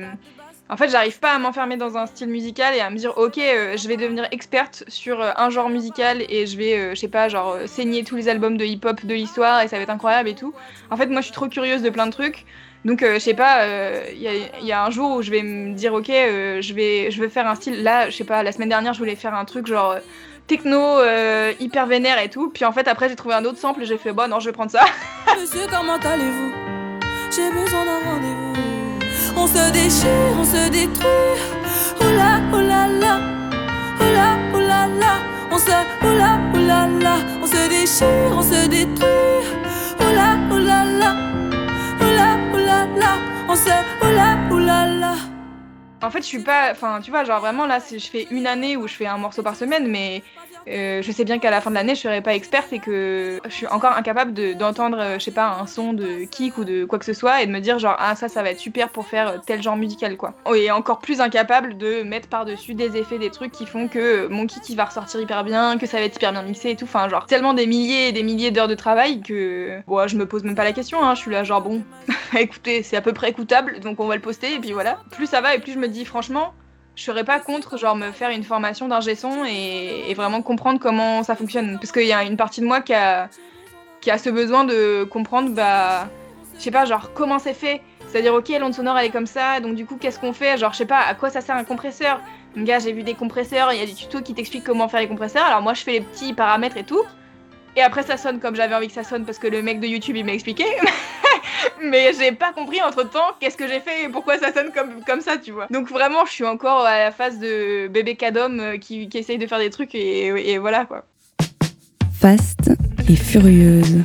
en fait, j'arrive pas à m'enfermer dans un style musical et à me dire, ok, euh, je vais devenir experte sur euh, un genre musical et je vais, euh, je sais pas, genre, saigner tous les albums de hip-hop de l'histoire et ça va être incroyable et tout. En fait, moi, je suis trop curieuse de plein de trucs. Donc, je sais pas, il y, a un jour où je vais me dire, ok, je, vais, je vais faire un style. Là, je sais pas, la semaine dernière, je voulais faire un truc genre techno, hyper vénère et tout. Puis en fait, après, j'ai trouvé un autre sample et j'ai fait, bon, non, je vais prendre ça. Monsieur, comment allez-vous? J'ai besoin d'un rendez-vous. On se déchire, on se détruit. Oula, oula, la. Oula, oula, la. On se, oula, oula, la. On se déchire, on se détruit. Oula, oula, la. Oula, oula, la. On se, oula, oula, la. En fait, je suis pas. Enfin, tu vois, genre vraiment là, je fais une année où je fais un morceau par semaine, mais euh, je sais bien qu'à la fin de l'année, je serai pas experte et que je suis encore incapable d'entendre, euh, je sais pas, un son de kick ou de quoi que ce soit et de me dire genre ah ça, ça va être super pour faire tel genre musical quoi. Et encore plus incapable de mettre par dessus des effets, des trucs qui font que mon kick il va ressortir hyper bien, que ça va être hyper bien mixé et tout. Enfin genre tellement des milliers et des milliers d'heures de travail que bon, je me pose même pas la question. Hein. Je suis là genre bon, [LAUGHS] écoutez, c'est à peu près écoutable, donc on va le poster et puis voilà. Plus ça va et plus je me dis franchement je serais pas contre genre me faire une formation d'ingé son et, vraiment comprendre comment ça fonctionne. Parce qu'il y a une partie de moi qui a, qui a ce besoin de comprendre, bah, je sais pas, genre comment c'est fait. C'est-à-dire, ok, l'onde sonore elle est comme ça, donc du coup, qu'est-ce qu'on fait? Genre, je sais pas, à quoi ça sert un compresseur? Gars, j'ai vu des compresseurs, il y a des tutos qui t'expliquent comment faire les compresseurs. Alors, moi, je fais les petits paramètres et tout. Et après, ça sonne comme j'avais envie que ça sonne parce que le mec de YouTube il m'a expliqué. [LAUGHS] mais j'ai pas compris entre temps qu'est-ce que j'ai fait et pourquoi ça sonne comme, ça, tu vois. Donc vraiment, je suis encore à la phase de bébé cadom euh, qui, qui essaye de faire des trucs et, et voilà quoi. Faste et furieuse.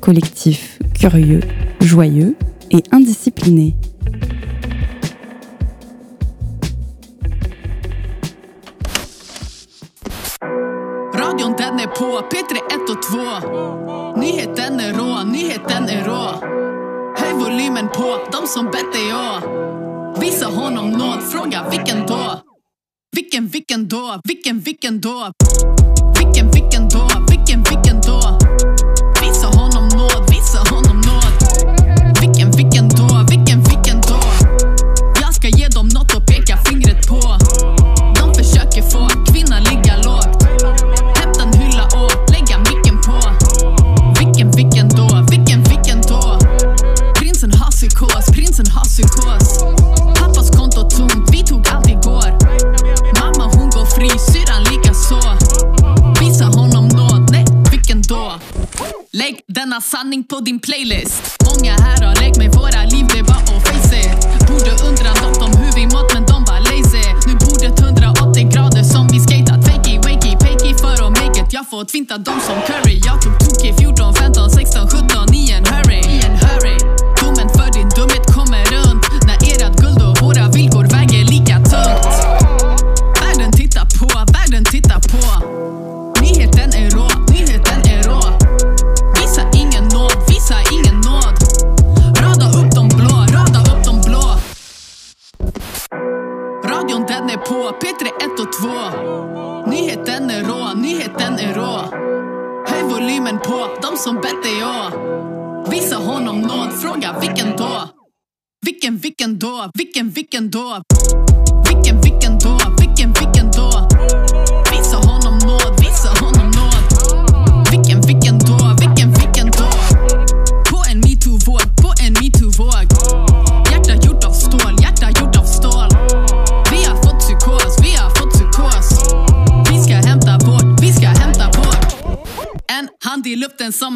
Collectif curieux, joyeux et indiscipliné. Radion den är på, P3 1 och 2 Nyheten är rå, nyheten är rå Höj volymen på, de som bett dig å Visa honom nåd, fråga vilken då? Vilken, vilken då? Vilken, vilken då? Vilken, vilken då? uploading playlist.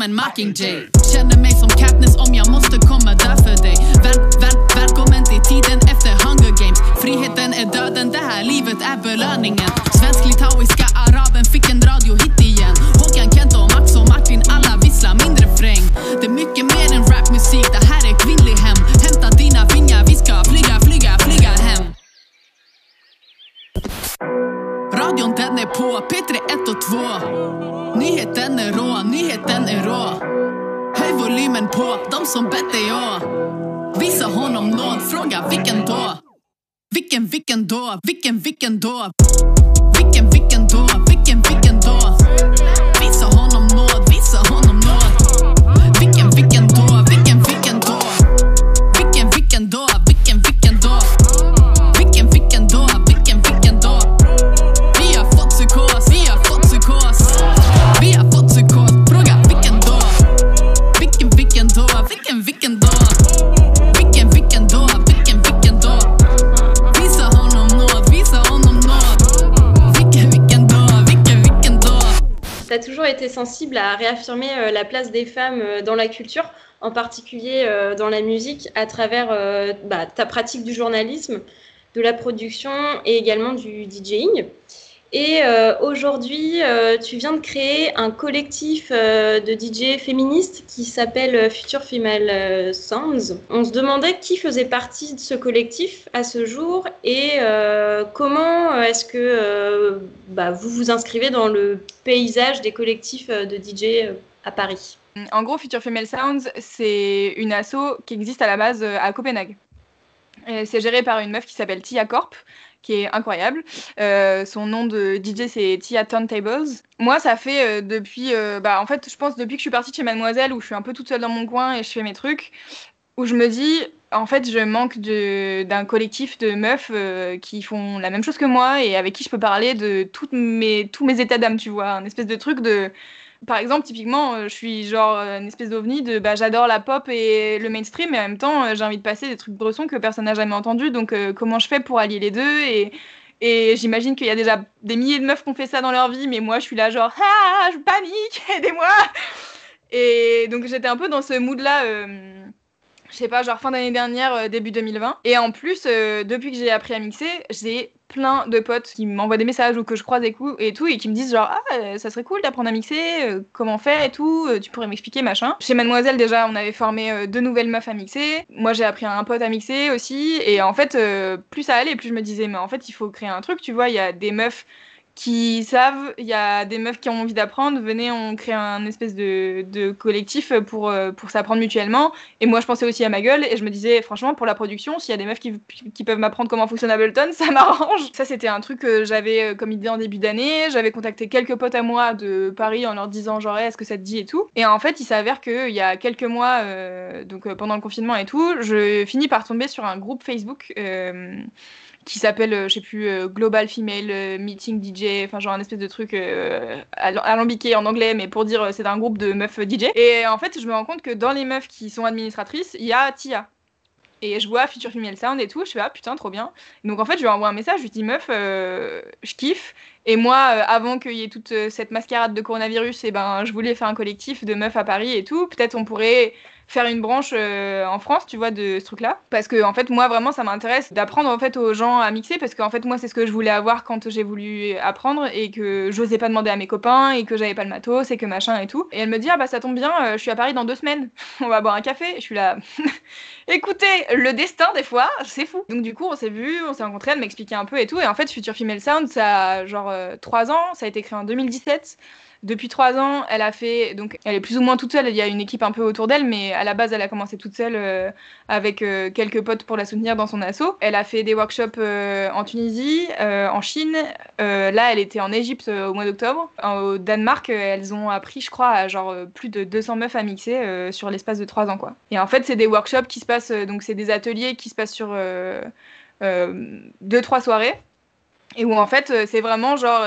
Common Mockingjay. Som bett dig å Visa honom nåd, fråga vilken då? Vilken, vilken då? Vilken, vilken då? Vilken, vilken då? Vilken, vilken då? Sensible à réaffirmer euh, la place des femmes euh, dans la culture, en particulier euh, dans la musique, à travers bah, ta pratique du journalisme, de la production et également du DJing. Et euh, aujourd'hui, euh, tu viens de créer un collectif euh, de DJ féministes qui s'appelle Future Female Sounds. On se demandait qui faisait partie de ce collectif à ce jour et comment est-ce que bah, vous vous inscrivez dans le paysage des collectifs de DJ à Paris? En gros, Future Female Sounds, c'est une asso qui existe à la base à Copenhague. C'est géré par une meuf qui s'appelle Tia Corp, qui est incroyable. Euh, son nom de DJ, c'est Tia Turntables. Moi, ça fait euh, depuis, euh, bah, en fait, je pense depuis que je suis partie chez Mademoiselle, où je suis un peu toute seule dans mon coin et je fais mes trucs, où je me dis, en fait, je manque d'un collectif de meufs qui font la même chose que moi et avec qui je peux parler de toutes mes, tous mes états d'âme, tu vois. Un espèce de truc de. Par exemple, typiquement, euh, je suis genre une espèce d'ovni de bah, j'adore la pop et le mainstream, mais en même temps, j'ai envie de passer des trucs bressons que personne n'a jamais entendu. Donc, comment je fais pour allier les deux et, j'imagine qu'il y a déjà des milliers de meufs qui ont fait ça dans leur vie, mais moi, je suis là genre ah, je panique, [LAUGHS] aidez-moi. Et donc, j'étais un peu dans ce mood-là je sais pas, genre fin d'année dernière, euh, début 2020. Et en plus, euh, depuis que j'ai appris à mixer, j'ai plein de potes qui m'envoient des messages ou que je croise et, et tout et qui me disent genre ah euh, ça serait cool d'apprendre à mixer comment faire et tout tu pourrais m'expliquer machin. Chez mademoiselle déjà on avait formé deux nouvelles meufs à mixer. Moi j'ai appris à un pote à mixer aussi et en fait plus ça allait plus je me disais mais en fait il faut créer un truc tu vois il y a des meufs qui savent, il y a des meufs qui ont envie d'apprendre, venez, on crée un espèce de, collectif pour, euh, pour s'apprendre mutuellement. Et moi, je pensais aussi à ma gueule et je me disais, franchement, pour la production, s'il y a des meufs qui, qui peuvent m'apprendre comment fonctionne Ableton, [LAUGHS] ça m'arrange. Ça, c'était un truc que j'avais euh, comme idée en début d'année. J'avais contacté quelques potes à moi de Paris en leur disant, genre, est-ce que ça te dit et tout. Et en fait, il s'avère qu'il y a quelques mois, euh, donc pendant le confinement et tout, je finis par tomber sur un groupe Facebook qui s'appelle, euh, je sais plus, euh, Global Female euh, Meeting DJ, enfin genre un espèce de truc alambiqué en anglais, mais pour dire c'est un groupe de meufs DJ. Et en fait, je me rends compte que dans les meufs qui sont administratrices, il y a Tia. Et je vois Future Female Sound et tout, je fais ah putain trop bien. Donc en fait je lui envoie un message, je lui dis meuf, je kiffe. Et moi, avant qu'il y ait toute cette mascarade de coronavirus, et eh ben je voulais faire un collectif de meufs à Paris et tout. Peut-être on pourrait faire une branche euh, en France, tu vois, de ce truc-là. Parce que, en fait, moi, vraiment, ça m'intéresse d'apprendre, en fait, aux gens à mixer. Parce qu'en fait, moi, c'est ce que je voulais avoir quand j'ai voulu apprendre et que j'osais pas demander à mes copains et que j'avais pas le matos et que machin et tout. Et elle me dit, ah bah, ça tombe bien, euh, je suis à Paris dans deux semaines. [LAUGHS] on va boire un café. je suis là. [LAUGHS] Écoutez, le destin, des fois, c'est fou. Donc, du coup, on s'est vu, on s'est rencontrés, elle m'expliquait un peu et tout. Et en fait, Future Female Sound, ça a genre euh, trois ans, ça a été créé en 2017. Depuis trois ans, elle a fait, donc elle est plus ou moins toute seule. Il y a une équipe un peu autour d'elle, mais à la base, elle a commencé toute seule euh, avec euh, quelques potes pour la soutenir dans son assaut. Elle a fait des workshops euh, en Tunisie, en Chine. là, elle était en Égypte au mois d'octobre. Au Danemark, elles ont appris, je crois, à genre plus de 200 meufs à mixer sur l'espace de trois ans, quoi. Et en fait, c'est des workshops qui se passent, donc c'est des ateliers qui se passent sur deux, trois soirées. Et où en fait, c'est vraiment genre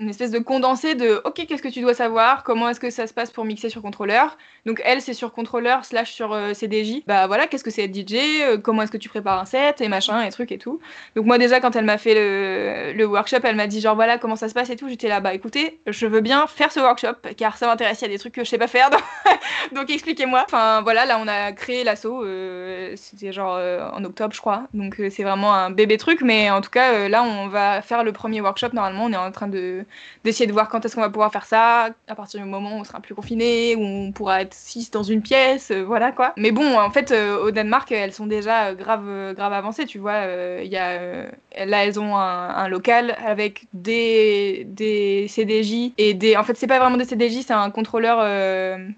une espèce de condensé de OK, qu'est-ce que tu dois savoir? Comment est-ce que ça se passe pour mixer sur contrôleur? Donc elle, c'est sur contrôleur slash sur euh, CDJ. Bah voilà, qu'est-ce que c'est être DJ euh, Comment est-ce que tu prépares un set? Et machin et trucs et tout. Donc moi déjà quand elle m'a fait le, workshop, elle m'a dit genre voilà comment ça se passe et tout. J'étais là bah écoutez, je veux bien faire ce workshop car ça m'intéresse. Il y a des trucs que je sais pas faire, [LAUGHS] donc, expliquez-moi. Enfin voilà, là on a créé l'assaut. Euh, c'était genre en octobre je crois. Donc c'est vraiment un bébé truc, mais en tout cas là on va faire le premier workshop. Normalement on est en train de d'essayer de voir quand est-ce qu'on va pouvoir faire ça, à partir du moment où on sera plus confiné, où on pourra être six dans une pièce, euh, voilà quoi. Mais bon, en fait, euh, au Danemark, elles sont déjà grave, grave avancées, tu vois. Euh, il y a, là, elles ont un, local avec des, des CDJ et des. En fait, c'est pas vraiment des CDJ, c'est un contrôleur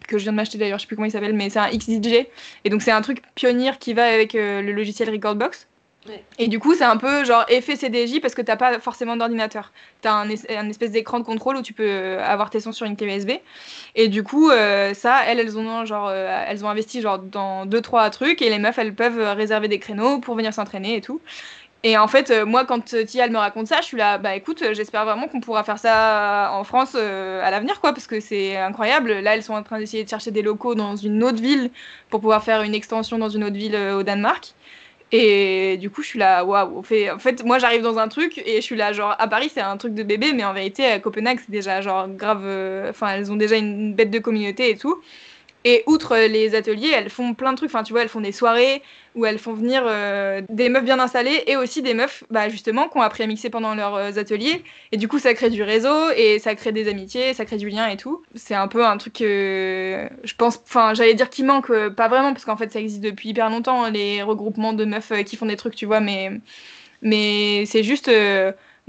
que je viens de m'acheter d'ailleurs, je sais plus comment il s'appelle, mais c'est un XDJ. Et donc, c'est un truc pionnier qui va avec le logiciel Recordbox. Et du coup, c'est un peu genre effet CDJ parce que t'as pas forcément d'ordinateur. T'as un, un espèce d'écran de contrôle où tu peux euh, avoir tes sons sur une clé USB. Et du coup, euh, ça, elles, elles ont genre, euh, elles ont investi genre dans deux trois trucs et les meufs, elles peuvent réserver des créneaux pour venir s'entraîner et tout. Et en fait, moi, quand Tia elle me raconte ça, je suis là, bah écoute, j'espère vraiment qu'on pourra faire ça en France à l'avenir, quoi, parce que c'est incroyable. Là, elles sont en train d'essayer de chercher des locaux dans une autre ville pour pouvoir faire une extension dans une autre ville au Danemark. Et du coup, je suis là, waouh. En fait, moi, j'arrive dans un truc et je suis là, genre, à Paris, c'est un truc de bébé, mais en vérité, à Copenhague, c'est déjà, genre, grave. Euh, enfin, elles ont déjà une bête de communauté et tout. Et outre les ateliers, elles font plein de trucs. Enfin, tu vois, elles font des soirées où elles font venir euh, des meufs bien installées et aussi des meufs, bah, justement, qui ont appris à mixer pendant leurs euh, ateliers. Et du coup, ça crée du réseau et ça crée des amitiés, ça crée du lien et tout. C'est un peu un truc que je pense, enfin, j'allais dire qui manque, euh, pas vraiment, parce qu'en fait, ça existe depuis hyper longtemps, les regroupements de meufs qui font des trucs, tu vois, mais, mais c'est juste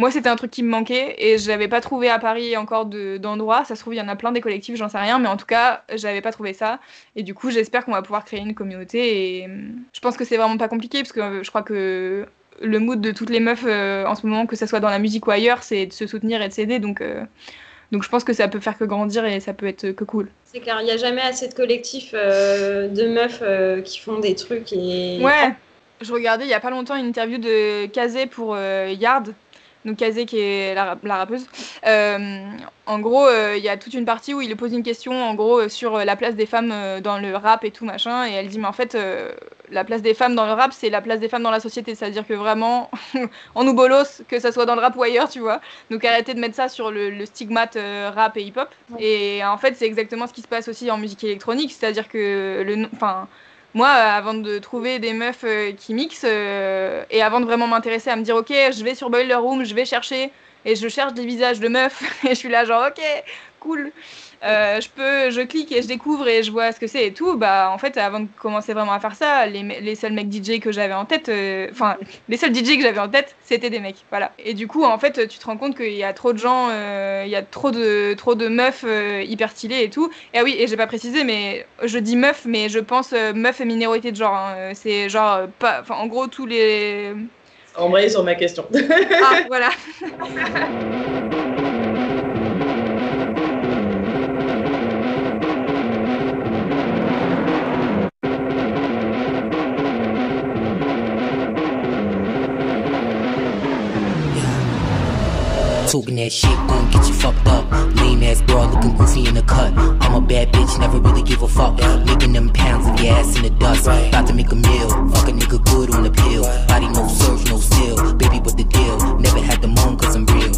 moi, c'était un truc qui me manquait et je n'avais pas trouvé à Paris encore d'endroits. ça se trouve, il y en a plein des collectifs, j'en sais rien, mais en tout cas, j'avais pas trouvé ça. Et du coup, j'espère qu'on va pouvoir créer une communauté. Et hum, je pense que c'est vraiment pas compliqué parce que euh, je crois que le mood de toutes les meufs euh, en ce moment, que ce soit dans la musique ou ailleurs, c'est de se soutenir et de s'aider. Donc, euh, Donc je pense que ça peut faire que grandir et ça peut être que cool. C'est clair, il n'y a jamais assez de collectifs de meufs qui font des trucs et. Ouais, je regardais il y a pas longtemps une interview de Kazé pour Yard donc Kazé qui est la, rappeuse. Euh, en gros, euh, il y a toute une partie où il pose une question, en gros, euh, sur la place des femmes dans le rap et tout machin, et elle dit mais en fait, la place des femmes dans le rap, c'est la place des femmes dans la société, c'est-à-dire que vraiment, [LAUGHS] on nous bolos, que ça soit dans le rap ou ailleurs, tu vois. Donc arrêtez de mettre ça sur le, stigmate rap et hip-hop. Et en fait, c'est exactement ce qui se passe aussi en musique électronique, c'est-à-dire que le, enfin moi, avant de trouver des meufs euh, qui mixent euh, et avant de vraiment m'intéresser à me dire, ok, je vais sur Boiler Room, je vais chercher et je cherche des visages de meufs [LAUGHS] et je suis là genre, ok, cool. Euh, je peux, je clique et je découvre et je vois ce que c'est et tout. Bah, en fait, avant de commencer vraiment à faire ça, les, les seuls mecs DJ que j'avais en tête, euh, enfin, les seuls DJ que j'avais en tête, c'était des mecs. Voilà. Et du coup, en fait, tu te rends compte qu'il y a trop de gens, euh, il y a trop de, trop de meufs hyper stylées et tout. Et ah oui, et j'ai pas précisé, mais je dis meuf, mais je pense meuf et minorité de genre. Hein. C'est genre, pas, en gros, tous les. Embrayer sur ma question. ah, voilà. [LAUGHS] Talking that shit gon' get you fucked up. Lame ass broad looking goofy in the cut. I'm a bad bitch, never really give a fuck. Making them pounds of your ass in the dust. About to make a meal. Fuck a nigga good on the pill. Body no surf, no steel. Baby, what the deal? Never had the moan cause I'm real.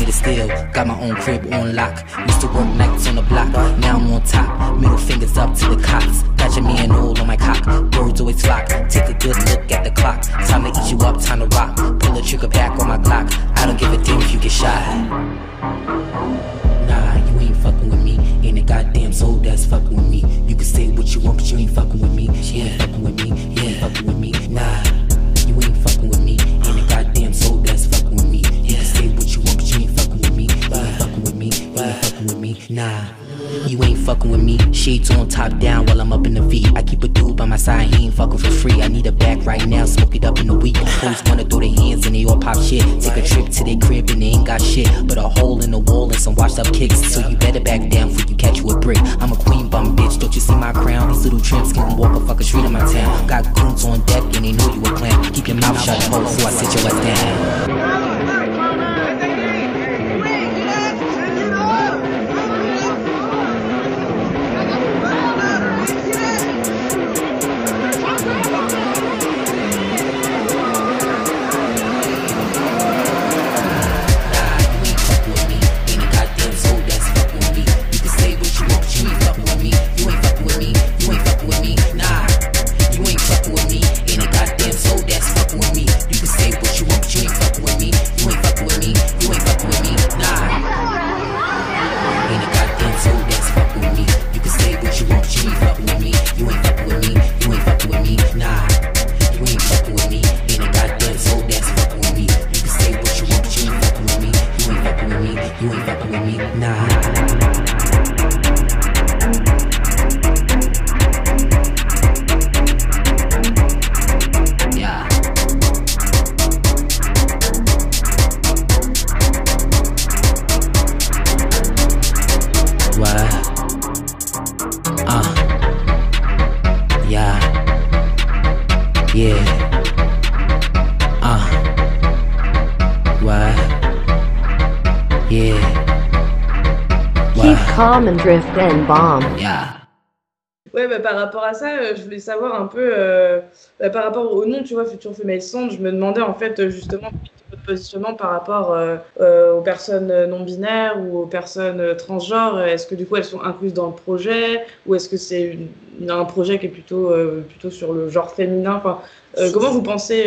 Me the steel. Got my own crib on lock. Used to work nights on the block. Now I'm on top. Middle fingers up to the cops. Got your man all on my cock. Birds always flock. Take a good look at the clock. Time to eat you up, time to rock. Pull the trigger back on my Glock. I don't give a damn if you get shot. Nah, you ain't fucking with me. Ain't a goddamn soul that's fucking with me. You can say what you want, but you ain't fucking with me. She ain't fucking with me. You ain't fucking with me. Nah, Nah. You ain't fucking with me. Shades on top down while I'm up in the V. I keep a dude by my side, he ain't fucking for free. I need a back right now, smoke it up in a week. Always wanna throw their hands and they all pop shit. Take a trip to their crib and they ain't got shit. But a hole in the wall and some washed up kicks. So you better euh, je voulais savoir un peu, euh, bah, par rapport au nom, tu vois, Future Female Sound, je me demandais en fait justement votre positionnement par rapport euh, aux personnes non binaires ou aux personnes transgenres. Est-ce que du coup elles sont incluses dans le projet ou est-ce que c'est un projet qui est plutôt, plutôt sur le genre féminin? Enfin, Comment vous pensez,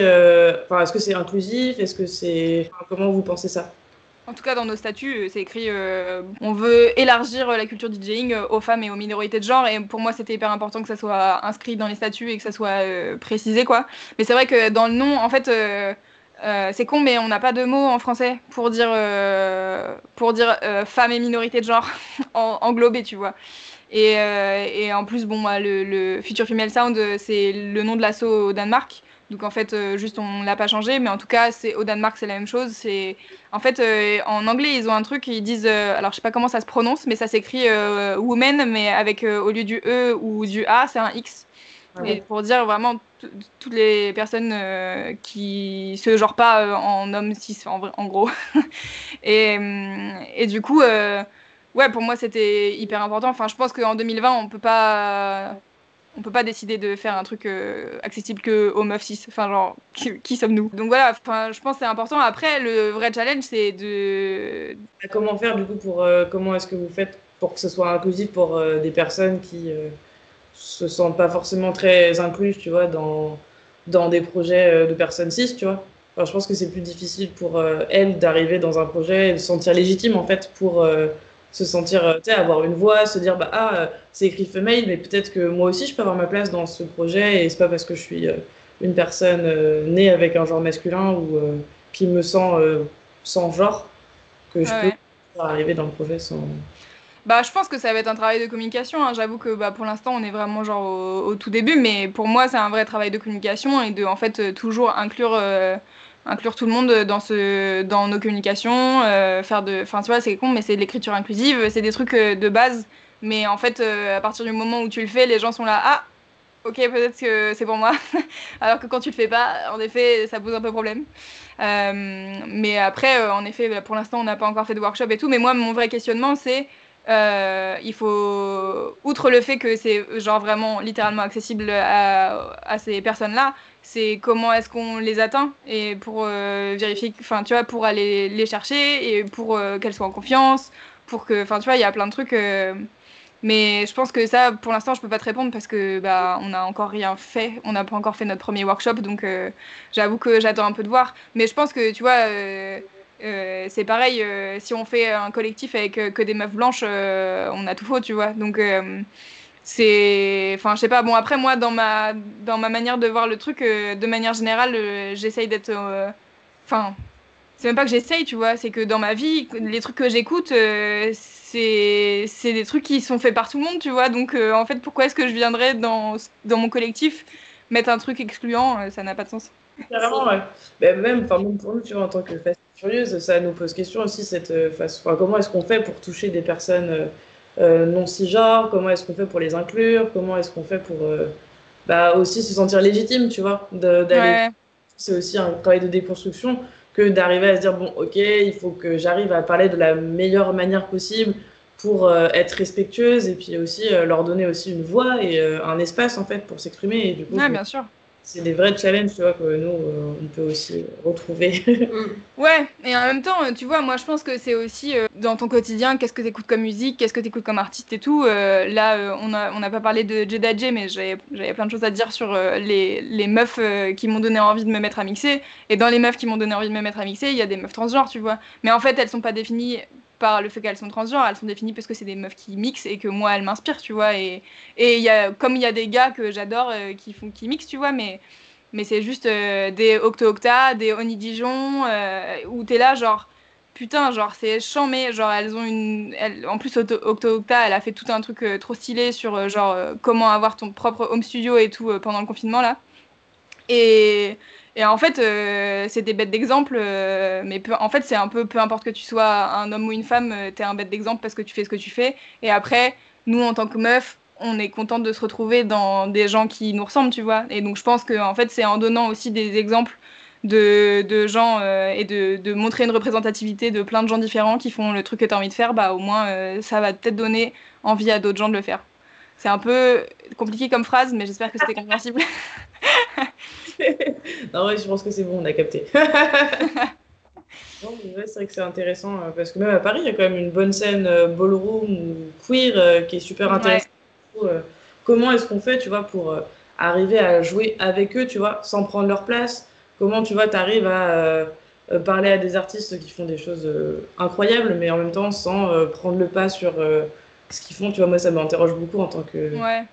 enfin, est-ce que c'est inclusif? Est-ce que c'est, comment vous pensez ça? En tout cas, dans nos statuts, euh, c'est écrit euh, on veut élargir la culture DJing euh, aux femmes et aux minorités de genre. Et pour moi, c'était hyper important que ça soit inscrit dans les statuts et que ça soit précisé, quoi. Mais c'est vrai que dans le nom, en fait, c'est con, mais on n'a pas de mots en français pour dire, pour dire femmes et minorités de genre [LAUGHS] englobées, tu vois. Et, en plus, bon, le, le Future Female Sound, c'est le nom de l'assaut au Danemark. Donc en fait, juste on l'a pas changé, mais en tout cas, c'est au Danemark, c'est la même chose. C'est en fait en anglais, ils ont un truc, ils disent, alors je sais pas comment ça se prononce, mais ça s'écrit woman, mais avec au lieu du e ou du a, c'est un x. Ah Et pour dire vraiment toutes les personnes euh, qui se genrent pas euh, en homme cis, en, en gros. [LAUGHS] et, euh, et, du coup, ouais, pour moi, c'était hyper important. Enfin, je pense qu'en 2020, on peut pas. On peut pas décider de faire un truc accessible que aux meufs cis. Enfin, genre, qui, sommes-nous? Donc voilà, enfin, je pense que c'est important. Après, le vrai challenge, c'est de. Comment faire, du coup, pour. comment est-ce que vous faites pour que ce soit inclusif pour des personnes qui se sentent pas forcément très inclus, tu vois, dans, dans des projets euh, de personnes cis, tu vois? je pense que c'est plus difficile pour euh, elles d'arriver dans un projet et de se sentir légitime, en fait, pour euh, se sentir, tu sais, avoir une voix, se dire, bah, ah, c'est écrit femelle, mais peut-être que moi aussi, je peux avoir ma place dans ce projet et c'est pas parce que je suis une personne née avec un genre masculin ou qui me sent sans genre que je peux arriver dans le projet sans, bah, je pense que ça va être un travail de communication. Hein. J'avoue que bah, pour l'instant, on est vraiment genre au, tout début, mais pour moi, c'est un vrai travail de communication et de en fait euh, toujours inclure, euh, inclure tout le monde dans, nos communications, euh, faire de, enfin tu vois, c'est con, mais c'est de l'écriture inclusive, c'est des trucs de base. Mais en fait, à partir du moment où tu le fais, les gens sont là, ah, ok, peut-être que c'est pour moi. [LAUGHS] Alors que quand tu le fais pas, en effet, ça pose un peu problème. mais après, en effet, pour l'instant, on n'a pas encore fait de workshop et tout. Mais moi, mon vrai questionnement, c'est euh, il faut, outre le fait que c'est genre vraiment littéralement accessible à ces personnes-là, c'est comment est-ce qu'on les atteint et pour euh, vérifier, enfin tu vois, pour aller les chercher et pour euh, qu'elles soient en confiance, pour que, enfin tu vois, il y a plein de trucs. mais je pense que ça, pour l'instant, je peux pas te répondre parce que bah on n'a encore rien fait, on n'a pas encore fait notre premier workshop, donc j'avoue que j'attends un peu de voir. Mais je pense que tu vois euh, c'est pareil, euh, si on fait un collectif avec euh, que des meufs blanches, on a tout faux, tu vois. Donc, c'est. Enfin, je sais pas. Bon, après, moi, dans ma, dans ma manière de voir le truc, de manière générale, j'essaye d'être. Enfin, c'est même pas que j'essaye, tu vois. C'est que dans ma vie, les trucs que j'écoute, c'est des trucs qui sont faits par tout le monde, tu vois. Donc, en fait, pourquoi est-ce que je viendrais dans, dans mon collectif mettre un truc excluant Ça n'a pas de sens. Carrément, ouais. Ben, même, pour nous, tu vois, en tant que Fast Furieuse, ça nous pose question aussi, cette euh, façon. comment est-ce qu'on fait pour toucher des personnes euh, euh, non cisgenres Comment est-ce qu'on fait pour les inclure Comment est-ce qu'on fait pour bah, aussi se sentir légitime, tu vois d'aller C'est aussi un travail de déconstruction que d'arriver à se dire, bon, ok, il faut que j'arrive à parler de la meilleure manière possible pour être respectueuse et puis aussi leur donner aussi une voix et un espace, en fait, pour s'exprimer. Et du coup, ouais, bien sûr c'est des vrais challenges, tu vois, que nous, euh, on peut aussi retrouver. [LAUGHS] Mm. ouais, et en même temps, tu vois, moi, je pense que c'est aussi euh, dans ton quotidien, qu'est-ce que tu comme musique, qu'est-ce que tu écoutes comme artiste et tout. Euh, là, on n'a pas parlé de Jeda J, mais j'avais plein de choses à dire sur les, les, meufs qui m'ont donné envie de me mettre à mixer. Et dans les meufs qui m'ont donné envie de me mettre à mixer, il y a des meufs transgenres, tu vois. Mais en fait, elles sont pas définies par le fait qu'elles sont transgenres, elles sont définies parce que c'est des meufs qui mixent et que moi, elles m'inspirent, tu vois. Et, et y a, comme il y a des gars que j'adore qui, font, qui mixent, tu vois, mais mais c'est juste euh, des Octo-Octa, des Oni Dijon, euh, où t'es là, genre, putain, genre, c'est chambé, genre, elles ont une. En plus, Octo-Octa, elle a fait tout un truc euh, trop stylé sur, genre, comment avoir ton propre home studio et tout pendant le confinement, là. Et. Et en fait, c'est des bêtes d'exemple, mais en fait, c'est un peu peu importe que tu sois un homme ou une femme, t'es un bête d'exemple parce que tu fais ce que tu fais. Et après, nous, en tant que meufs, on est contente de se retrouver dans des gens qui nous ressemblent, tu vois. Et donc je pense que en fait c'est en donnant aussi des exemples de, de gens euh, et de, de, montrer une représentativité de plein de gens différents qui font le truc que tu as envie de faire, bah au moins euh, ça va peut-être donner envie à d'autres gens de le faire. C'est un peu compliqué comme phrase, mais j'espère que c'était compréhensible. [LAUGHS] [LAUGHS] non, ouais, je pense que c'est bon, on a capté. [LAUGHS] c'est vrai que c'est intéressant euh, parce que même à Paris, il y a quand même une bonne scène ballroom ou queer qui est super intéressante. Euh, comment est-ce qu'on fait, tu vois, pour euh, arriver à jouer avec eux, tu vois, sans prendre leur place? Comment, tu vois, tu arrives à euh, parler à des artistes qui font des choses incroyables, mais en même temps sans prendre le pas sur ce qu'ils font, tu vois, moi ça m'interroge beaucoup en tant que. Ouais.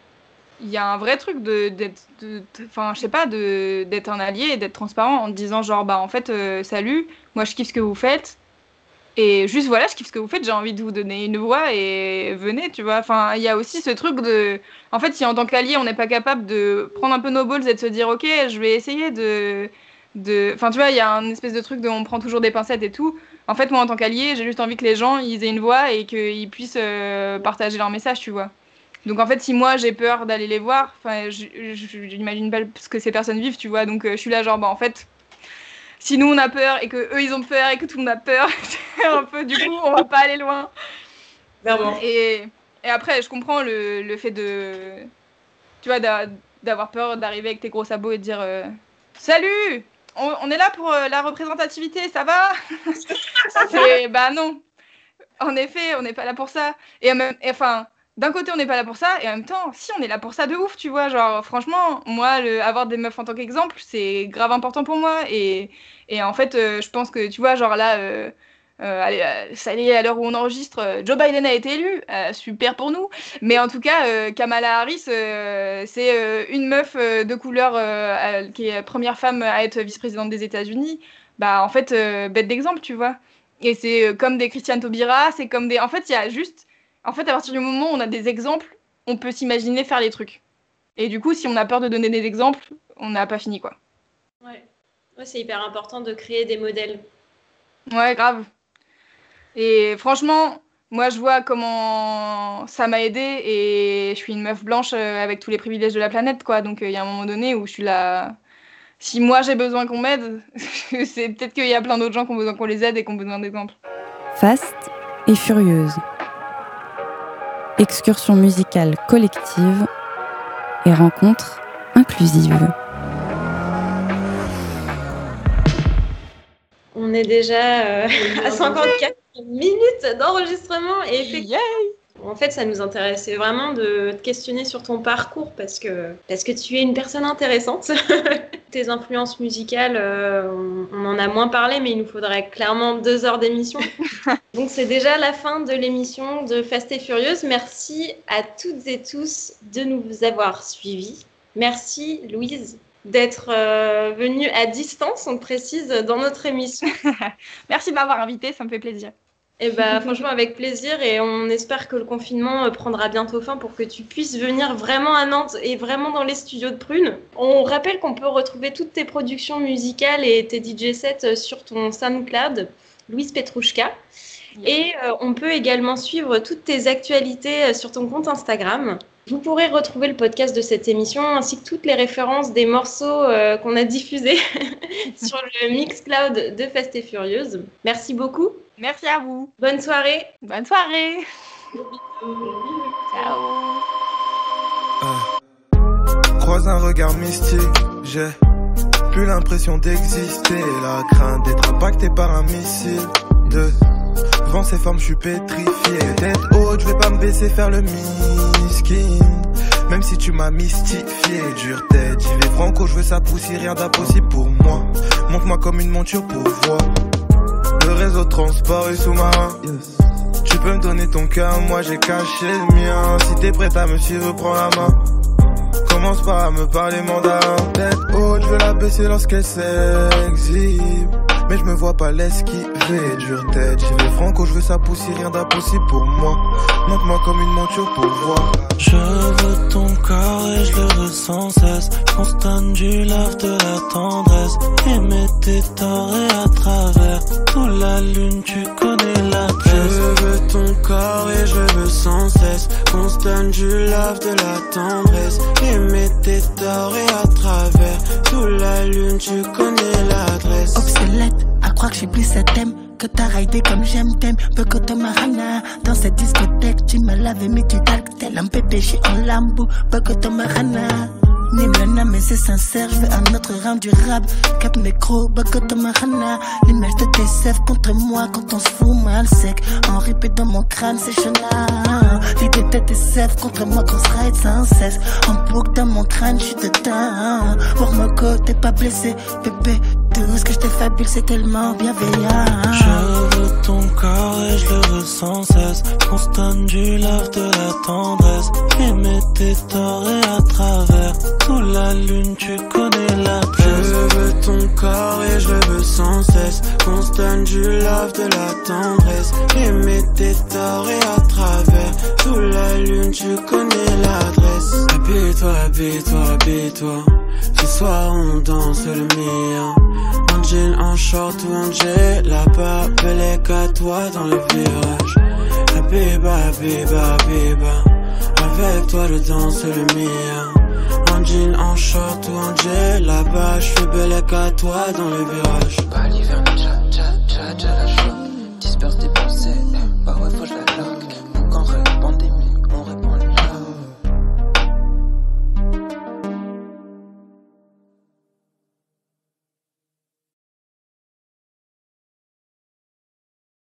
Il y a un vrai truc de d'être, enfin, je sais pas, de d'être un allié et d'être transparent en disant genre bah en fait salut, moi je kiffe ce que vous faites, Et juste voilà, je kiffe ce que vous faites, j'ai envie de vous donner une voix et venez, tu vois. Enfin, il y a aussi ce truc de. En fait, si en tant qu'allié, on n'est pas capable de prendre un peu nos balls et de se dire, ok, je vais essayer de. de... Enfin, tu vois, il y a un espèce de truc de on prend toujours des pincettes et tout. En fait, moi, en tant qu'allié, j'ai juste envie que les gens ils aient une voix et qu'ils puissent euh, partager leur message, tu vois. Donc en fait, si moi j'ai peur d'aller les voir, enfin, j'imagine pas ce que ces personnes vivent, tu vois. Donc euh, je suis là, genre, bah en fait, si nous on a peur et que eux ils ont peur et que tout le monde a peur, [LAUGHS] un peu du coup on va pas aller loin. Et, et après je comprends le, le, fait de tu vois d'avoir peur d'arriver avec tes gros sabots et de dire euh, salut! On, est là pour euh, la représentativité ça va [LAUGHS] bah non. En effet on n'est pas là pour ça. Et, enfin d'un côté, on n'est pas là pour ça, et en même temps, si, on est là pour ça de ouf, tu vois. Genre, franchement, moi, avoir des meufs en tant qu'exemple, c'est grave important pour moi. Et, en fait, euh, je pense que, tu vois, genre là, euh, euh, ça y est, à l'heure où on enregistre, Joe Biden a été élu, super pour nous. Mais en tout cas, Kamala Harris, c'est une meuf de couleur qui est première femme à être vice-présidente des États-Unis. Bah, en fait, bête d'exemple, tu vois. Et c'est comme des Christiane Taubira, c'est comme des. En fait, il y a juste en fait, à partir du moment où on a des exemples, on peut s'imaginer faire les trucs. Et du coup, si on a peur de donner des exemples, on n'a pas fini, quoi. Ouais. c'est hyper important de créer des modèles. Ouais, grave. Et franchement, moi, je vois comment ça m'a aidé et je suis une meuf blanche euh, avec tous les privilèges de la planète, quoi. Donc, euh, il y a un moment donné où je suis là. Si moi j'ai besoin qu'on m'aide, [LAUGHS] c'est peut-être qu'il y a plein d'autres gens qui ont besoin qu'on les aide et qui ont besoin d'exemples. Faste et furieuse excursion musicale collective et rencontre inclusive. On est déjà euh, à 54 minutes d'enregistrement et effectivement, en fait, ça nous intéressait vraiment de te questionner sur ton parcours parce que, parce que tu es une personne intéressante. [LAUGHS] Tes influences musicales, euh, on, en a moins parlé, mais il nous faudrait clairement deux heures d'émission. [LAUGHS] Donc, c'est déjà la fin de l'émission de Fast et Furieuse. Merci à toutes et tous de nous avoir suivis. Merci, Louise, d'être euh, venue à distance, on précise, dans notre émission. [LAUGHS] Merci de m'avoir invitée, ça me fait plaisir. Et eh bah, franchement, avec plaisir. Et on espère que le confinement euh, prendra bientôt fin pour que tu puisses venir vraiment à Nantes et vraiment dans les studios de Prune. On rappelle qu'on peut retrouver toutes tes productions musicales et tes DJ sets euh, sur ton SoundCloud, Louise Petrouchka. Et euh, on peut également suivre toutes tes actualités sur ton compte Instagram. Vous pourrez retrouver le podcast de cette émission ainsi que toutes les références des morceaux qu'on a diffusés [LAUGHS] sur le Mixcloud de Fast et Furieuse. Merci beaucoup. Merci à vous. Bonne soirée. Bonne soirée. Ciao. Euh, croise un regard mystique, j'ai plus l'impression d'exister. La crainte d'être impacté par un missile. Devant ces formes, je suis pétrifié. Tête haute, je vais pas me baisser, faire le miskin. Même si tu m'as mystifié, dure tête, j'y vais franco, je veux ça pousser, rien d'impossible pour moi. Montre-moi comme une monture pour voir réseau transport et sous-marin. Tu peux me donner ton cœur, moi j'ai caché le mien. Si t'es prête à me suivre, prends la main. Commence pas à me parler mandarin. Tête haute, je veux la baisser lorsqu'elle s'exhibe. Mais je me vois pas l'esquiver, dure tête. J'y vais franco, je veux ça pousser, rien d'impossible pour moi. Montre-moi comme une monture pour voir. Je veux ton corps et je le ressens cesse. Constate du lave de la tendresse. Aimer tes torts et à travers toute la lune, tu connais la Je veux ton corps et je veux sans cesse. Constate du lave de la tendresse. Aimer tes torts et à travers. Toute la lune, tu connais l'adresse. À croire que je suis plus cette thème que t'as raidé comme j'aime t'aime peu que marana dans cette discothèque tu m'as lavé mais tu talques tel un bébé je en lambeau peu que marana Nimlana mais c'est sincère, je un autre rap. Cap micro, bakoto mahana L'image de tes sèves contre moi quand on se fout mal sec. En répète dans mon crâne c'est chenard. L'idée de tes sèves contre moi qu'on se ride sans cesse. En boucle dans mon crâne, je suis dedans Pour me côté pas blessé, bébé Tout ce que je te fabule c'est tellement bienveillant Je veux ton corps et je le ressens cesse Constate du lave de la tendresse Aimer tes torts et à travers Sous la lune, tu connais la Je veux ton corps et je veux sans cesse. Constant du love, de la tendresse. Aimer tes torts et à travers. Sous la lune, tu connais l'adresse. Habille-toi, habille-toi, habille-toi. Ce soir, on danse le mien. Jean, en short ou en jet. Là-bas, belle qu'à toi dans le virage. Habiba, habiba, habiba. Avec toi, je danse le mien. En jean, en short ou en jet Là-bas, je suis belle qu'à toi dans le virage